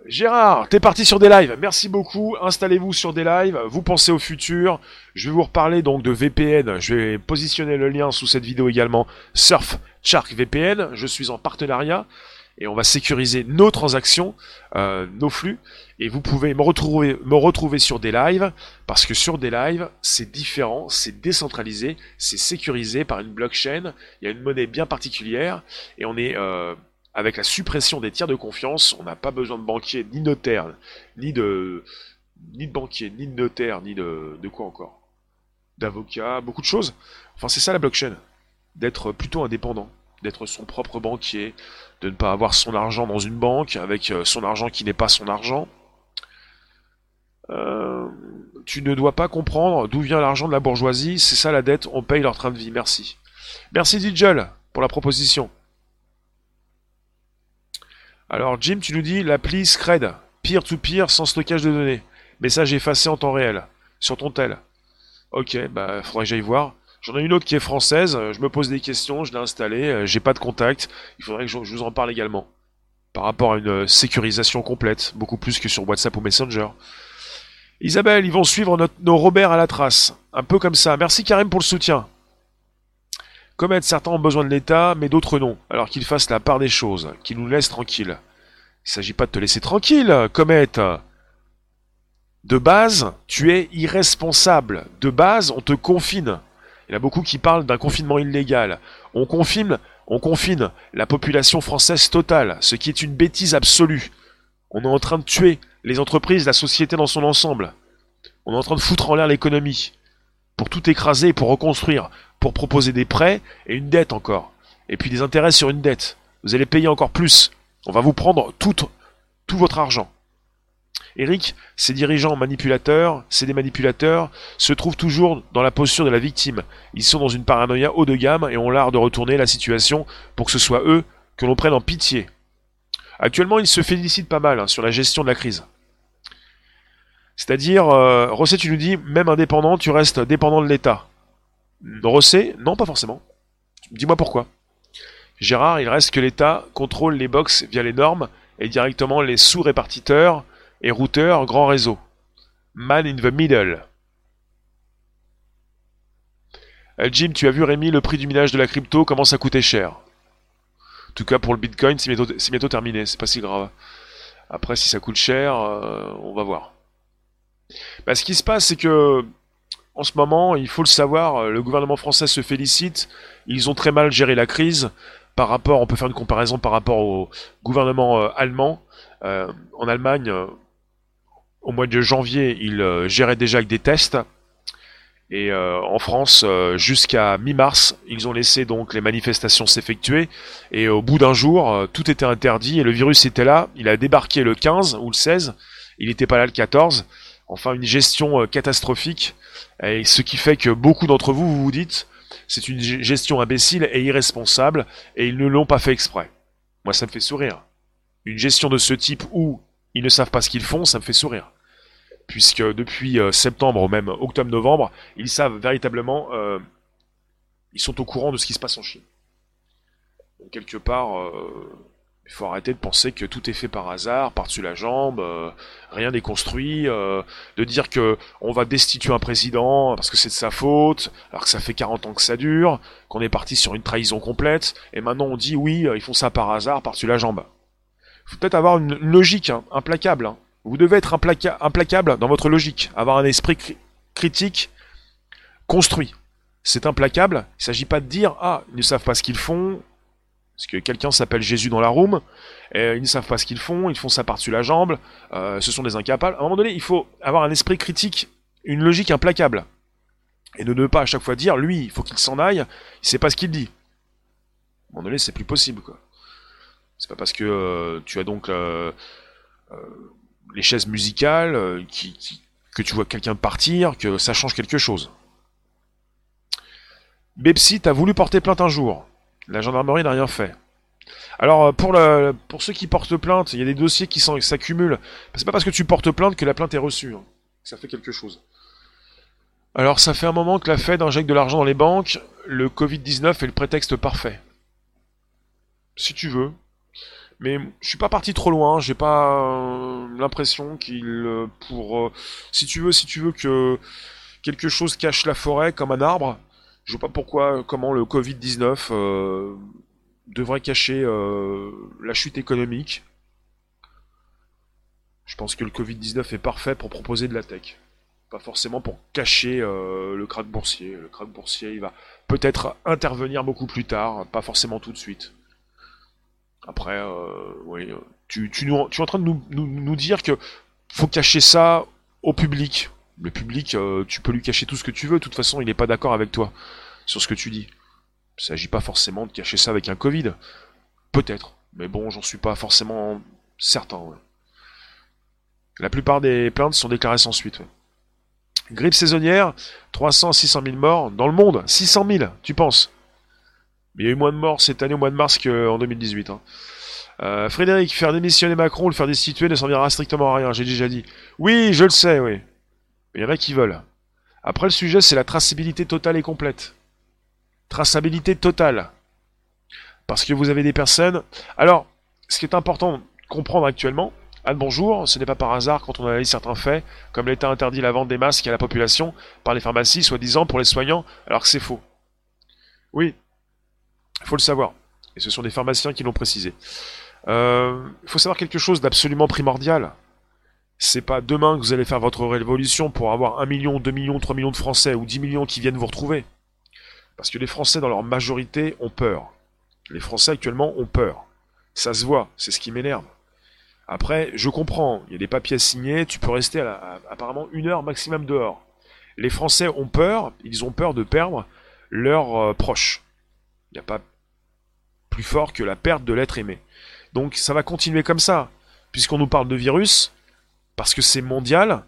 Gérard, t'es parti sur des lives. Merci beaucoup. Installez-vous sur des lives. Vous pensez au futur. Je vais vous reparler donc de VPN. Je vais positionner le lien sous cette vidéo également. Surf Shark VPN. Je suis en partenariat et on va sécuriser nos transactions, euh, nos flux, et vous pouvez me retrouver, sur des lives, parce que sur des lives, c'est différent, c'est décentralisé, c'est sécurisé par une blockchain, il y a une monnaie bien particulière, et on est euh, avec la suppression des tiers de confiance, on n'a pas besoin de banquier, ni notaire, ni de ni de banquier, ni de notaire, ni de, de quoi encore D'avocat, beaucoup de choses. Enfin, c'est ça la blockchain. D'être plutôt indépendant, d'être son propre banquier, de ne pas avoir son argent dans une banque avec euh, son argent qui n'est pas son argent. Euh, tu ne dois pas comprendre d'où vient l'argent de la bourgeoisie, c'est ça la dette, on paye leur train de vie, merci. Merci Digel pour la proposition. Alors Jim, tu nous dis l'appli Scred, peer-to-peer sans stockage de données. Message effacé en temps réel, sur ton tel. Ok, bah faudrait que j'aille voir. J'en ai une autre qui est française, euh, je me pose des questions, je l'ai installée, euh, j'ai pas de contact, il faudrait que je, vous en parle également. Par rapport à une euh, sécurisation complète, beaucoup plus que sur WhatsApp ou Messenger. Isabelle, ils vont suivre nos Robert à la trace. Un peu comme ça. Merci Karim pour le soutien. Comet, certains ont besoin de l'État, mais d'autres non. Alors qu'ils fassent la part des choses, qu'ils nous laissent tranquilles. Il s'agit pas de te laisser tranquille, Comet. De base, tu es irresponsable. De base, on te confine. Il y en a beaucoup qui parlent d'un confinement illégal. On confine, on confine la population française totale, ce qui est une bêtise absolue. On est en train de tuer les entreprises, la société dans son ensemble. On est en train de foutre en l'air l'économie. Pour tout écraser, pour reconstruire, pour proposer des prêts et une dette encore. Et puis des intérêts sur une dette. Vous allez payer encore plus. On va vous prendre tout, tout votre argent. Eric, ces dirigeants manipulateurs, c'est des manipulateurs, se trouvent toujours dans la posture de la victime. Ils sont dans une paranoïa haut de gamme et ont l'art de retourner la situation pour que ce soit eux que l'on prenne en pitié. Actuellement, ils se félicitent pas mal hein, sur la gestion de la crise. C'est-à-dire, euh, Rosset, tu nous dis, même indépendant, tu restes dépendant de l'État. Rosset, non, pas forcément. Dis-moi pourquoi. Gérard, il reste que l'État contrôle les box via les normes et directement les sous-répartiteurs et routeur grand réseau. Man in the middle. Euh, Jim, tu as vu Rémi, le prix du minage de la crypto commence à coûter cher? En tout cas pour le Bitcoin, c'est bientôt, terminé, c'est pas si grave. Après, si ça coûte cher, euh, on va voir. Bah, ce qui se passe, c'est que en ce moment, il faut le savoir, le gouvernement français se félicite. Ils ont très mal géré la crise par rapport, on peut faire une comparaison par rapport au gouvernement euh, allemand. en Allemagne, au mois de janvier, ils euh, géraient déjà avec des tests. Et euh, en France, euh, jusqu'à mi-mars, ils ont laissé donc les manifestations s'effectuer. Et au bout d'un jour, tout était interdit et le virus était là. Il a débarqué le 15 ou le 16. Il n'était pas là le 14. Enfin, une gestion catastrophique. Et ce qui fait que beaucoup d'entre vous, vous vous dites, c'est une gestion imbécile et irresponsable. Et ils ne l'ont pas fait exprès. Moi, ça me fait sourire. Une gestion de ce type où ils ne savent pas ce qu'ils font, ça me fait sourire puisque depuis euh, septembre ou même octobre-novembre, ils savent véritablement, euh, ils sont au courant de ce qui se passe en Chine. Donc quelque part, euh, il faut arrêter de penser que tout est fait par hasard, par-dessus la jambe, rien n'est construit, de dire que on va destituer un président parce que c'est de sa faute, alors que ça fait 40 ans que ça dure, qu'on est parti sur une trahison complète, et maintenant on dit oui, ils font ça par hasard, par-dessus la jambe. Il faut peut-être avoir une, logique hein, implacable. Hein. Vous devez être implacable dans votre logique, avoir un esprit critique construit. C'est implacable. Il ne s'agit pas de dire ah ils ne savent pas ce qu'ils font, parce que quelqu'un s'appelle Jésus dans la room, ils ne savent pas ce qu'ils font, ils font ça par-dessus la jambe, euh, ce sont des incapables. À un moment donné, il faut avoir un esprit critique, une logique implacable. Et ne pas à chaque fois dire, lui, il faut qu'il s'en aille, il sait pas ce qu'il dit. À un moment donné, c'est plus possible, quoi. C'est pas parce que euh, tu as donc euh, les chaises musicales, euh, que tu vois quelqu'un partir, que ça change quelque chose. Bepsi, t'as voulu porter plainte un jour. La gendarmerie n'a rien fait. Alors euh, pour, pour ceux qui portent plainte, il y a des dossiers qui s'accumulent. C'est pas parce que tu portes plainte que la plainte est reçue. Hein. Ça fait quelque chose. Alors ça fait un moment que la Fed injecte de l'argent dans les banques. Le Covid-19 est le prétexte parfait. Si tu veux, mais je suis pas parti trop loin, j'ai pas euh, l'impression qu'il euh, pour euh, si tu veux si tu veux que quelque chose cache la forêt comme un arbre, je vois pas pourquoi comment le Covid-19 devrait cacher la chute économique. Je pense que le Covid-19 est parfait pour proposer de la tech. Pas forcément pour cacher le krach boursier. Le krach boursier, il va peut-être intervenir beaucoup plus tard, pas forcément tout de suite. Après, euh, oui, tu, tu, es en train de nous dire que faut cacher ça au public. Le public, euh, tu peux lui cacher tout ce que tu veux, de toute façon, il n'est pas d'accord avec toi sur ce que tu dis. Il ne s'agit pas forcément de cacher ça avec un Covid. Peut-être, mais bon, j'en suis pas forcément certain. La plupart des plaintes sont déclarées sans suite. Grippe saisonnière, 300 à 600 000 morts dans le monde. 600 000, tu penses? Mais il y a eu moins de morts cette année au mois de mars qu'en 2018. Hein. Euh, Frédéric, faire démissionner Macron le faire destituer ne servira strictement à rien, j'ai déjà dit. Oui, je le sais, oui. Mais il y en a qui veulent. Après, le sujet, c'est la traçabilité totale et complète. Traçabilité totale. Parce que vous avez des personnes... Alors, ce qui est important de comprendre actuellement, Anne bonjour, ce n'est pas par hasard quand on analyse certains faits, comme l'État interdit la vente des masques à la population par les pharmacies, soi-disant pour les soignants, alors que c'est faux. Oui, il faut le savoir. Et ce sont des pharmaciens qui l'ont précisé. Euh, il faut savoir quelque chose d'absolument primordial. C'est pas demain que vous allez faire votre révolution pour avoir 1 million, 2 millions, 3 millions de Français ou 10 millions qui viennent vous retrouver. Parce que les Français, dans leur majorité, ont peur. Les Français actuellement ont peur. Ça se voit, c'est ce qui m'énerve. Après, je comprends, il y a des papiers à signer, tu peux rester apparemment une heure maximum dehors. Les Français ont peur, ils ont peur de perdre leurs euh, proches. N'y a pas plus fort que la perte de l'être aimé. Donc ça va continuer comme ça. Puisqu'on nous parle de virus, parce que c'est mondial,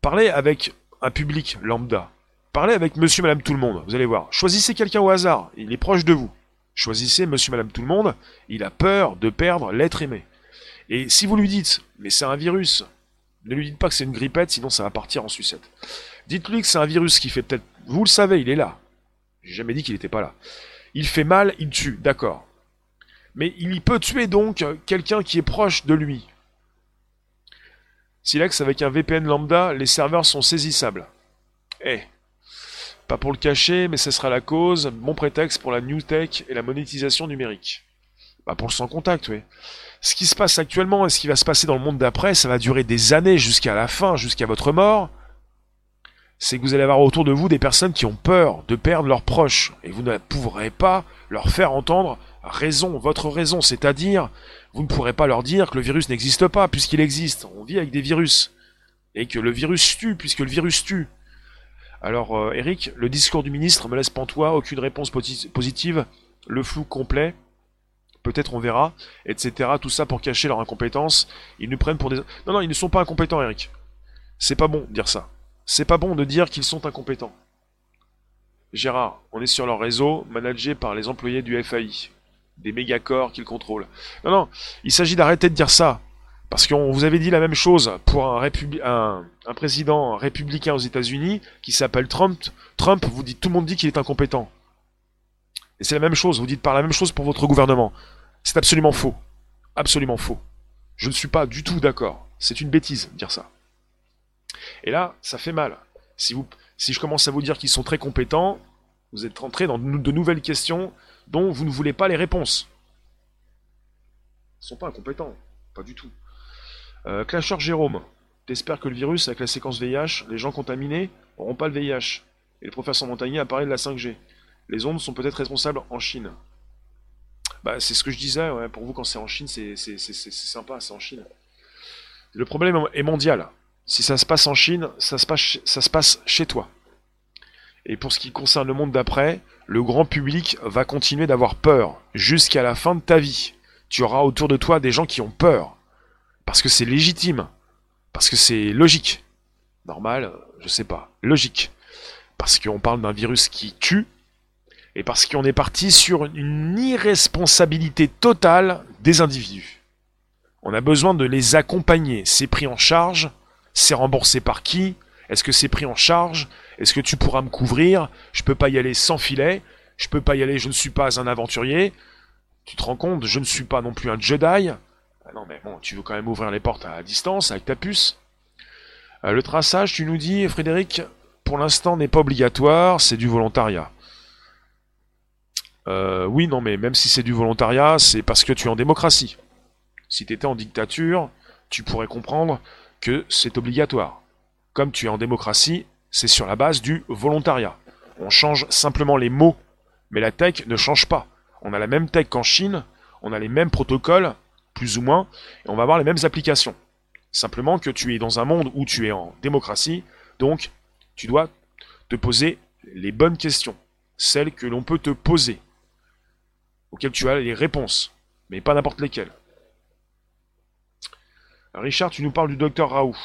parlez avec un public lambda. Parlez avec monsieur, madame, tout le monde. Vous allez voir. Choisissez quelqu'un au hasard. Il est proche de vous. Choisissez monsieur, madame, tout le monde. Il a peur de perdre l'être aimé. Et si vous lui dites, mais c'est un virus, ne lui dites pas que c'est une grippette, sinon ça va partir en sucette. Dites-lui que c'est un virus qui fait peut-être... Vous le savez, il est là. J'ai jamais dit qu'il n'était pas là. Il fait mal, il tue, d'accord. Mais il peut tuer donc quelqu'un qui est proche de lui. Silex, avec un VPN lambda, les serveurs sont saisissables. Eh, pas pour le cacher, mais ce sera la cause, bon prétexte pour la new tech et la monétisation numérique. Bah pour le sans contact, oui ce qui se passe actuellement et ce qui va se passer dans le monde d'après, ça va durer des années jusqu'à la fin, jusqu'à votre mort. C'est que vous allez avoir autour de vous des personnes qui ont peur de perdre leurs proches et vous ne pourrez pas leur faire entendre raison, votre raison, c'est-à-dire vous ne pourrez pas leur dire que le virus n'existe pas puisqu'il existe. On vit avec des virus et que le virus tue puisque le virus tue. Alors euh, Eric, le discours du ministre me laisse pantois, aucune réponse positive, le flou complet peut-être on verra, etc. Tout ça pour cacher leur incompétence. Ils nous prennent pour des... Non, non, ils ne sont pas incompétents, Eric. C'est pas bon de dire ça. C'est pas bon de dire qu'ils sont incompétents. Gérard, on est sur leur réseau, managé par les employés du FAI, des mégacorps qu'ils contrôlent. Non, non, il s'agit d'arrêter de dire ça. Parce qu'on vous avait dit la même chose pour un, président républicain aux États-Unis qui s'appelle Trump. Trump, vous dites, tout le monde dit qu'il est incompétent. Et c'est la même chose, vous dites par la même chose pour votre gouvernement. C'est absolument faux. Absolument faux. Je ne suis pas du tout d'accord. C'est une bêtise dire ça. Et là, ça fait mal. Si, je commence à vous dire qu'ils sont très compétents, vous êtes rentré dans de nouvelles questions dont vous ne voulez pas les réponses. Ils sont pas incompétents. Pas du tout. Euh, Clasher Jérôme, t'espères que le virus, avec la séquence VIH, les gens contaminés n'auront pas le VIH. Et le professeur Montagnier a parlé de la 5G. Les ondes sont peut-être responsables en Chine. Bah, c'est ce que je disais, pour vous, quand c'est en Chine, c'est sympa, c'est en Chine. Le problème est mondial. Si ça se passe en Chine, ça se passe, ça se passe chez toi. Et pour ce qui concerne le monde d'après, le grand public va continuer d'avoir peur jusqu'à la fin de ta vie. Tu auras autour de toi des gens qui ont peur. Parce que c'est légitime. Parce que c'est logique. Normal, je sais pas. Logique. Parce qu'on parle d'un virus qui tue, et parce qu'on est parti sur une irresponsabilité totale des individus. On a besoin de les accompagner. C'est pris en charge C'est remboursé par qui? Est-ce que c'est pris en charge? Est-ce que tu pourras me couvrir? Je peux pas y aller sans filet. Je peux pas y aller, je ne suis pas un aventurier. Tu te rends compte, je ne suis pas non plus un Jedi. Ah non mais bon, tu veux quand même ouvrir les portes à distance avec ta puce. Euh, le traçage, tu nous dis, Frédéric, pour l'instant n'est pas obligatoire, c'est du volontariat. Euh, oui, non, mais même si c'est du volontariat, c'est parce que tu es en démocratie. Si tu en dictature, tu pourrais comprendre que c'est obligatoire. Comme tu es en démocratie, c'est sur la base du volontariat. On change simplement les mots, mais la tech ne change pas. On a la même tech qu'en Chine, on a les mêmes protocoles, plus ou moins, et on va avoir les mêmes applications. Simplement que tu es dans un monde où tu es en démocratie, donc tu dois te poser les bonnes questions, celles que l'on peut te poser, auxquelles tu as les réponses, mais pas n'importe lesquelles. Richard, tu nous parles du docteur Raoult.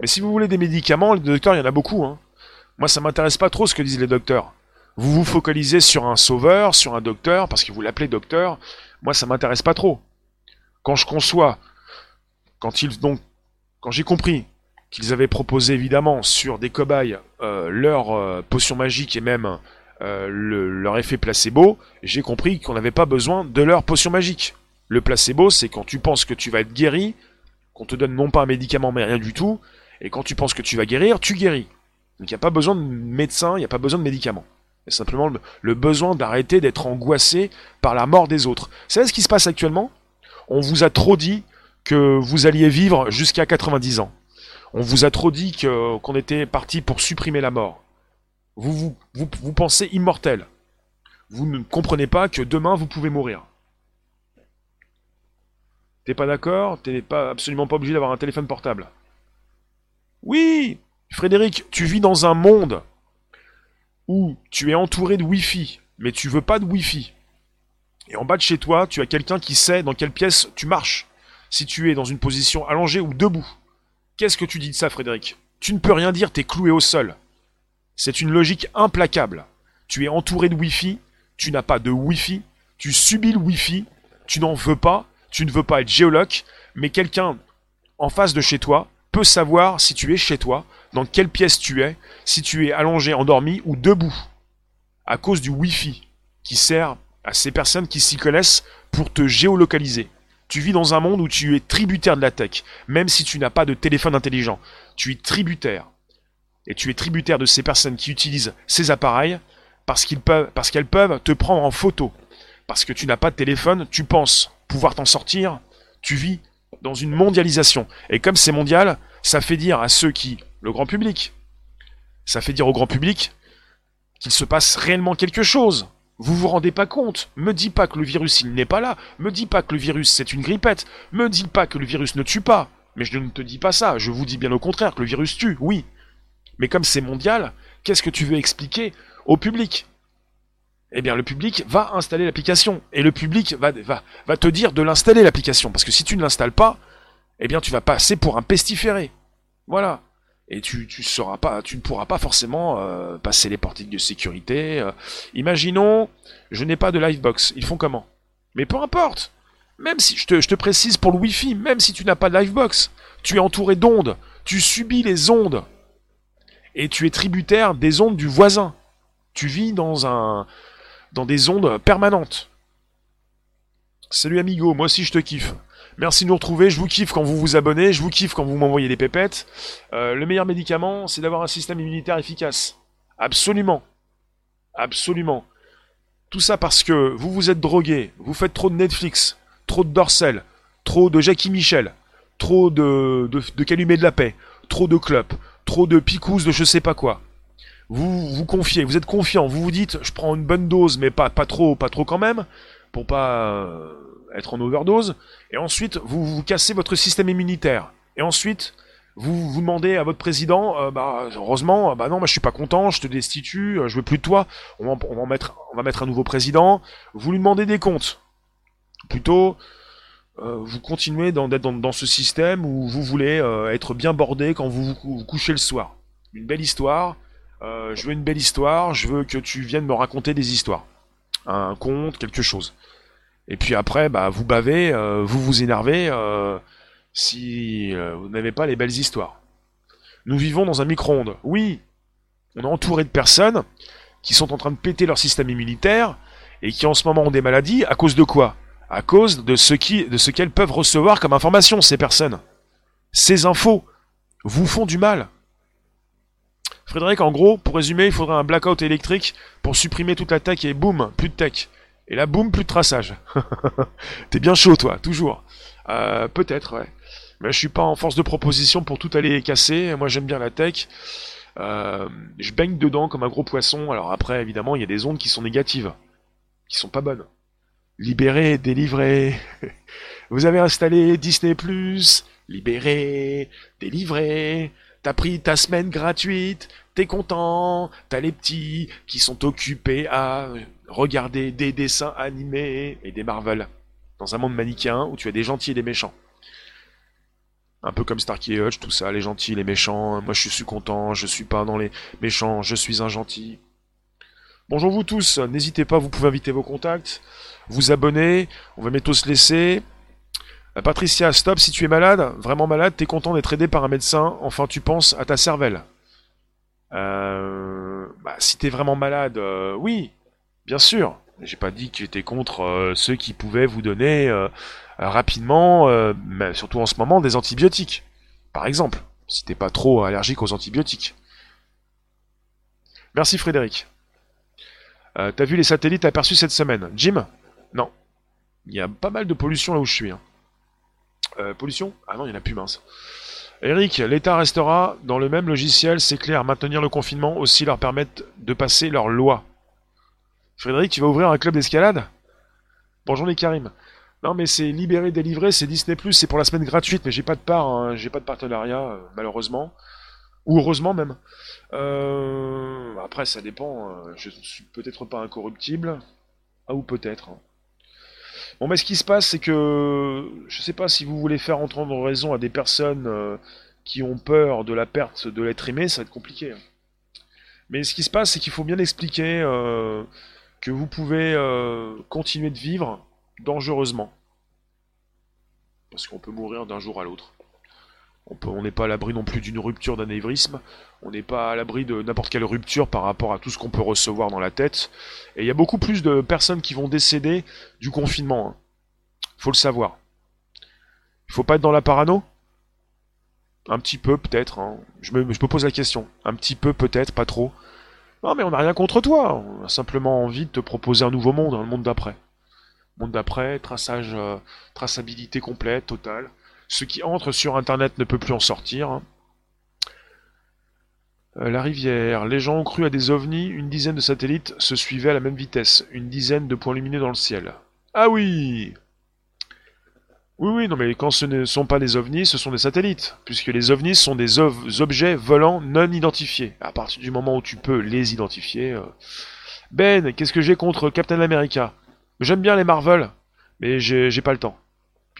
Mais si vous voulez des médicaments, les docteurs, il y en a beaucoup. Hein. Moi, ça m'intéresse pas trop ce que disent les docteurs. Vous vous focalisez sur un sauveur, sur un docteur, parce que vous l'appelez docteur. Moi, ça m'intéresse pas trop. Quand je conçois, quand ils donc, quand j'ai compris qu'ils avaient proposé évidemment sur des cobayes euh, leur euh, potion magique et même euh, leur effet placebo, j'ai compris qu'on n'avait pas besoin de leur potion magique. Le placebo, c'est quand tu penses que tu vas être guéri, qu'on te donne non pas un médicament mais rien du tout, et quand tu penses que tu vas guérir, tu guéris. Donc il n'y a pas besoin de médecin, il n'y a pas besoin de médicaments. C'est simplement le, besoin d'arrêter d'être angoissé par la mort des autres. Savez ce qui se passe actuellement? On vous a trop dit que vous alliez vivre jusqu'à 90 ans. On vous a trop dit qu'on était parti pour supprimer la mort. Vous, vous pensez immortel. Vous ne comprenez pas que demain vous pouvez mourir. T'es pas d'accord T'es pas absolument pas obligé d'avoir un téléphone portable. Oui Frédéric, tu vis dans un monde où tu es entouré de Wi-Fi, mais tu veux pas de Wi-Fi. Et en bas de chez toi, tu as quelqu'un qui sait dans quelle pièce tu marches. Si tu es dans une position allongée ou debout. Qu'est-ce que tu dis de ça, Frédéric? Tu ne peux rien dire, t'es cloué au sol. C'est une logique implacable. Tu es entouré de Wi-Fi, tu n'as pas de Wi-Fi, tu subis le Wi-Fi, tu n'en veux pas, tu ne veux pas être géologue, mais quelqu'un en face de chez toi peut savoir si tu es chez toi, dans quelle pièce tu es, si tu es allongé, endormi ou debout, à cause du Wi-Fi qui sert à ces personnes qui s'y connaissent pour te géolocaliser. Tu vis dans un monde où tu es tributaire de la tech, même si tu n'as pas de téléphone intelligent. Tu es tributaire. Et tu es tributaire de ces personnes qui utilisent ces appareils parce qu'ils peuvent, parce qu'elles peuvent te prendre en photo. Parce que tu n'as pas de téléphone, tu penses pouvoir t'en sortir, tu vis dans une mondialisation. Et comme c'est mondial, ça fait dire à ceux qui, le grand public, ça fait dire au grand public qu'il se passe réellement quelque chose. Vous vous rendez pas compte Me dis pas que le virus il n'est pas là. Me dis pas que le virus c'est une grippette. Me dis pas que le virus ne tue pas. Mais je ne te dis pas ça. Je vous dis bien au contraire que le virus tue, oui. Mais comme c'est mondial, qu'est-ce que tu veux expliquer au public? Eh bien le public va installer l'application. Et le public va, te dire de l'installer l'application. Parce que si tu ne l'installes pas, eh bien tu vas passer pour un pestiféré. Voilà. Et tu, tu, seras pas, tu ne pourras pas forcément euh, passer les portiques de sécurité. Euh. Imaginons, je n'ai pas de livebox. Ils font comment? Mais peu importe. Même si, je te, je te précise pour le Wi-Fi, même si tu n'as pas de livebox, tu es entouré d'ondes. Tu subis les ondes. Et tu es tributaire des ondes du voisin. Tu vis dans un, dans des ondes permanentes. Salut amigo, moi aussi je te kiffe. Merci de nous retrouver, je vous kiffe quand vous vous abonnez, je vous kiffe quand vous m'envoyez des pépettes. Euh, le meilleur médicament, c'est d'avoir un système immunitaire efficace. Absolument. Absolument. Tout ça parce que vous vous êtes drogué, vous faites trop de Netflix, trop de Dorsel, trop de Jackie Michel, trop de, de, de Calumet de la Paix, trop de Club, trop de Picous de je sais pas quoi vous vous confiez, vous êtes confiant, vous vous dites je prends une bonne dose mais pas, pas trop, pas trop quand même, pour pas euh, être en overdose, et ensuite vous vous cassez votre système immunitaire. Et ensuite, vous vous demandez à votre président, euh, bah heureusement, bah non, moi je suis pas content, je te destitue, euh, je veux plus de toi, on va, on va mettre, on va mettre un nouveau président. Vous lui demandez des comptes. Plutôt, vous continuez d'être dans, dans, ce système où vous voulez être bien bordé quand vous vous couchez le soir. Une belle histoire, euh, je veux une belle histoire, je veux que tu viennes me raconter des histoires. Un conte, quelque chose. Et puis après, bah, vous bavez, euh, vous vous énervez euh, si vous n'avez pas les belles histoires. Nous vivons dans un micro-ondes. Oui, on est entouré de personnes qui sont en train de péter leur système immunitaire et qui en ce moment ont des maladies à cause de quoi? À cause de ce qui, de ce qu'elles peuvent recevoir comme information, ces personnes. Ces infos vous font du mal. Frédéric, en gros, pour résumer, il faudrait un blackout électrique pour supprimer toute la tech et boum, plus de tech. Et là, boum, plus de traçage. T'es bien chaud, toi, toujours. Euh, peut-être, ouais. Mais je suis pas en force de proposition pour tout aller casser. Moi, j'aime bien la tech. Euh, je baigne dedans comme un gros poisson. Alors après, évidemment, il y a des ondes qui sont négatives, qui sont pas bonnes. Libéré, délivré. Vous avez installé Disney+, libéré, délivré. T'as pris ta semaine gratuite, t'es content, t'as les petits qui sont occupés à regarder des dessins animés et des Marvel. Dans un monde manichéen où tu as des gentils et des méchants. Un peu comme Starkey et Hutch, tout ça, les gentils, les méchants. Moi, je suis content, je suis pas dans les méchants, je suis un gentil. Bonjour vous tous, n'hésitez pas, vous pouvez inviter vos contacts, vous abonner, on va bientôt se laisser. Euh, Patricia, stop, si tu es malade, vraiment malade, t'es content d'être aidé par un médecin, enfin tu penses à ta cervelle. Euh, bah, si t'es vraiment malade, euh, oui, bien sûr. J'ai pas dit que j'étais contre euh, ceux qui pouvaient vous donner rapidement, mais surtout en ce moment, des antibiotiques. Par exemple, si t'es pas trop allergique aux antibiotiques. Merci Frédéric. T'as vu les satellites aperçus cette semaine? Jim? Non. Il y a pas mal de pollution là où je suis. Hein. Euh, pollution Ah non, il n'y en a plus mince. Eric, l'État restera dans le même logiciel, c'est clair. Maintenir le confinement aussi leur permettre de passer leur loi. Frédéric, tu vas ouvrir un club d'escalade? Bonjour les Karim. Non mais c'est libéré, délivré, c'est Disney+, c'est pour la semaine gratuite, mais j'ai pas de part, hein. j'ai pas de partenariat, euh, malheureusement. Ou heureusement même. Euh, après ça dépend, je suis peut-être pas incorruptible. Ah ou peut-être. Hein. Bon, mais ce qui se passe, c'est que je sais pas si vous voulez faire entendre raison à des personnes euh, qui ont peur de la perte de l'être aimé, ça va être compliqué. Mais ce qui se passe, c'est qu'il faut bien expliquer euh, que vous pouvez euh, continuer de vivre dangereusement. Parce qu'on peut mourir d'un jour à l'autre. On n'est pas à l'abri non plus d'une rupture d'anévrisme, on n'est pas à l'abri de n'importe quelle rupture par rapport à tout ce qu'on peut recevoir dans la tête. Et il y a beaucoup plus de personnes qui vont décéder du confinement. Hein. Faut le savoir. Il faut pas être dans la parano? Un petit peu peut-être. Hein. Je, me, pose la question. Un petit peu peut-être, pas trop. Non mais on n'a rien contre toi. On a simplement envie de te proposer un nouveau monde, un monde d'après. Monde d'après, traçage, euh, traçabilité complète, totale. Ce qui entre sur Internet ne peut plus en sortir. Euh, la rivière. Les gens ont cru à des ovnis, une dizaine de satellites se suivaient à la même vitesse, une dizaine de points lumineux dans le ciel. Ah oui Oui, oui, non mais quand ce ne sont pas des ovnis, ce sont des satellites, puisque les ovnis sont des objets volants non identifiés. À partir du moment où tu peux les identifier... Euh. Ben, qu'est-ce que j'ai contre Captain America? J'aime bien les Marvel, mais j'ai pas le temps.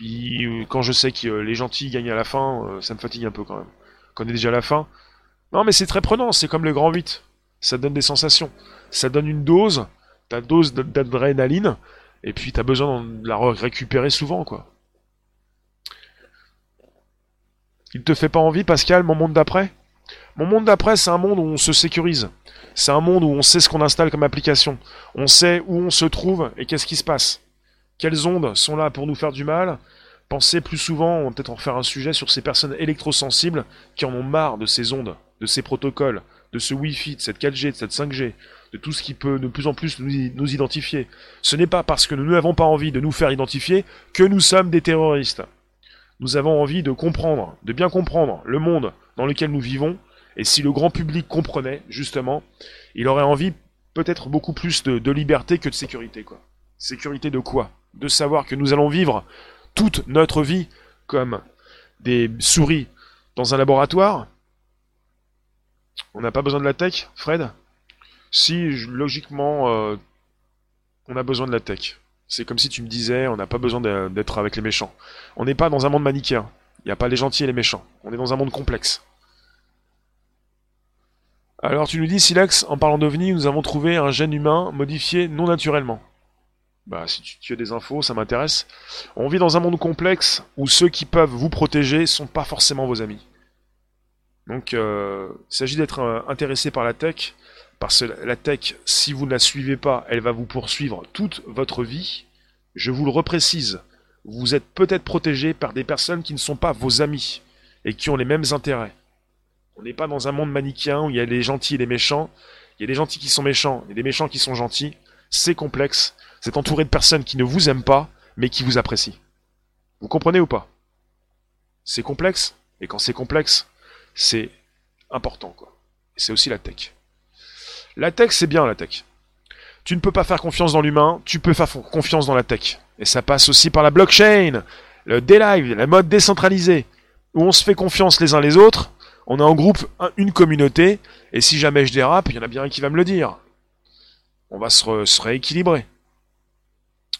Puis euh, quand je sais que euh, les gentils gagnent à la fin, euh, ça me fatigue un peu quand même. Quand on est déjà à la fin. Non mais c'est très prenant, c'est comme le grand 8. Ça donne des sensations. Ça donne une dose, ta dose d'adrénaline, et puis t'as besoin de la récupérer souvent, quoi. Il te fait pas envie, Pascal, mon monde d'après? Mon monde d'après, c'est un monde où on se sécurise. C'est un monde où on sait ce qu'on installe comme application. On sait où on se trouve et qu'est-ce qui se passe. Quelles ondes sont là pour nous faire du mal? Pensez plus souvent, on peut-être en faire un sujet sur ces personnes électrosensibles qui en ont marre de ces ondes, de ces protocoles, de ce Wi-Fi, de cette 4G, de cette 5G, de tout ce qui peut de plus en plus nous, identifier. Ce n'est pas parce que nous n'avons pas envie de nous faire identifier que nous sommes des terroristes. Nous avons envie de comprendre, de bien comprendre le monde dans lequel nous vivons, et si le grand public comprenait, justement, il aurait envie peut-être beaucoup plus de, de liberté que de sécurité, quoi. Sécurité de quoi? De savoir que nous allons vivre toute notre vie comme des souris dans un laboratoire? On n'a pas besoin de la tech, Fred? Si, logiquement, euh, on a besoin de la tech. C'est comme si tu me disais, on n'a pas besoin d'être avec les méchants. On n'est pas dans un monde manichéen. Il n'y a pas les gentils et les méchants. On est dans un monde complexe. Alors tu nous dis, Silex, en parlant d'OVNI, nous avons trouvé un gène humain modifié non naturellement. Bah, si tu, as des infos, ça m'intéresse. On vit dans un monde complexe où ceux qui peuvent vous protéger sont pas forcément vos amis. Donc, euh, il s'agit d'être euh, intéressé par la tech, parce que la tech, si vous ne la suivez pas, elle va vous poursuivre toute votre vie. Je vous le reprécise, vous êtes peut-être protégé par des personnes qui ne sont pas vos amis et qui ont les mêmes intérêts. On n'est pas dans un monde manichéen où il y a les gentils et les méchants. Il y a des gentils qui sont méchants et des méchants qui sont gentils. c'est complexe. Êtes entouré de personnes qui ne vous aiment pas, mais qui vous apprécient. Vous comprenez ou pas? C'est complexe, et quand c'est complexe, c'est important, quoi. C'est aussi la tech. La tech, c'est bien la tech. Tu ne peux pas faire confiance dans l'humain, tu peux faire confiance dans la tech. Et ça passe aussi par la blockchain, le D-Live, la mode décentralisée, où on se fait confiance les uns les autres, on est en groupe, une communauté, et si jamais je dérape, il y en a bien un qui va me le dire. On va se, rééquilibrer.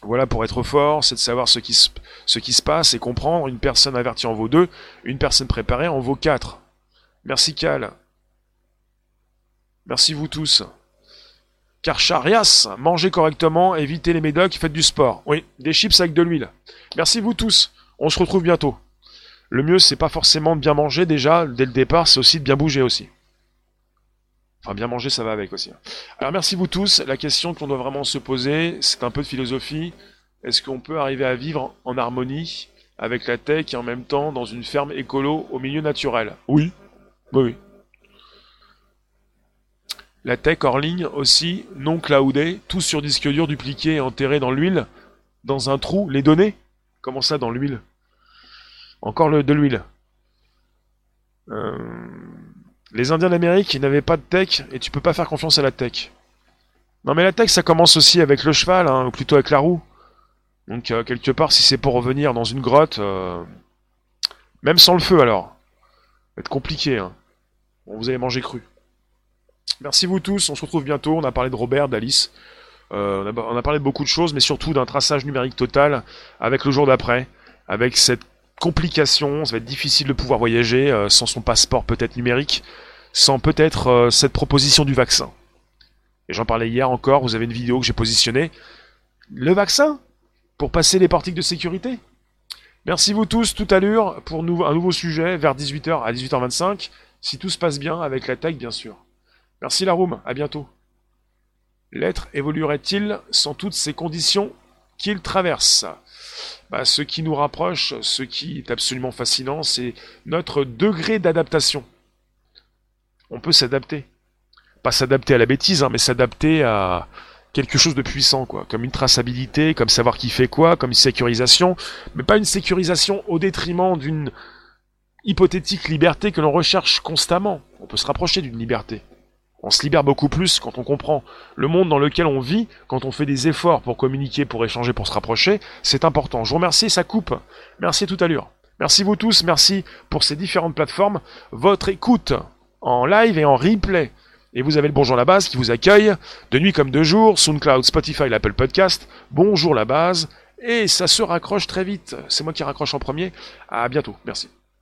Voilà, pour être fort, c'est de savoir ce qui, se, passe et comprendre. Une personne avertie en vaut deux, une personne préparée en vaut quatre. Merci Cal. Merci vous tous. Karcharias, mangez correctement, évitez les médocs, faites du sport. Oui, des chips avec de l'huile. Merci vous tous. On se retrouve bientôt. Le mieux, c'est pas forcément de bien manger déjà, dès le départ, c'est aussi de bien bouger aussi. Enfin, bien manger, ça va avec aussi. Alors, merci vous tous. La question qu'on doit vraiment se poser, c'est un peu de philosophie. Est-ce qu'on peut arriver à vivre en harmonie avec la tech et en même temps dans une ferme écolo au milieu naturel? Oui. Oui, oui. La tech hors ligne aussi, non cloudée, tout sur disque dur dupliqué et enterré dans l'huile, dans un trou, les données? Comment ça dans l'huile? Encore le, de l'huile. Euh, les Indiens d'Amérique, n'avaient pas de tech et tu peux pas faire confiance à la tech. Non mais la tech, ça commence aussi avec le cheval, hein, ou plutôt avec la roue. Donc euh, quelque part, si c'est pour revenir dans une grotte, euh, même sans le feu alors, ça va être compliqué. Hein. Bon, vous allez manger cru. Merci vous tous, on se retrouve bientôt. On a parlé de Robert, d'Alice. Euh, on, a, parlé de beaucoup de choses, mais surtout d'un traçage numérique total avec le jour d'après, avec cette complication. Ça va être difficile de pouvoir voyager euh, sans son passeport peut-être numérique, sans peut-être euh, cette proposition du vaccin. Et j'en parlais hier encore, vous avez une vidéo que j'ai positionnée. Le vaccin Pour passer les portiques de sécurité Merci vous tous, tout à l'heure, pour un nouveau sujet, vers 18h à 18h25, si tout se passe bien, avec la tech bien sûr. Merci la room, à bientôt. L'être évoluerait-il sans toutes ces conditions qu'il traverse? Bah, Ce qui nous rapproche, ce qui est absolument fascinant, c'est notre degré d'adaptation. On peut s'adapter. Pas s'adapter à la bêtise, hein, mais s'adapter à quelque chose de puissant, quoi. Comme une traçabilité, comme savoir qui fait quoi, comme une sécurisation, mais pas une sécurisation au détriment d'une hypothétique liberté que l'on recherche constamment. On peut se rapprocher d'une liberté. On se libère beaucoup plus quand on comprend le monde dans lequel on vit, quand on fait des efforts pour communiquer, pour échanger, pour se rapprocher. C'est important. Je vous remercie, ça coupe. Merci tout à l'heure. Merci vous tous, merci pour ces différentes plateformes. Votre écoute en live et en replay. Et vous avez le Bonjour la base qui vous accueille de nuit comme de jour, SoundCloud, Spotify, l'Apple Podcast. Bonjour la base. Et ça se raccroche très vite. C'est moi qui raccroche en premier. À bientôt. Merci.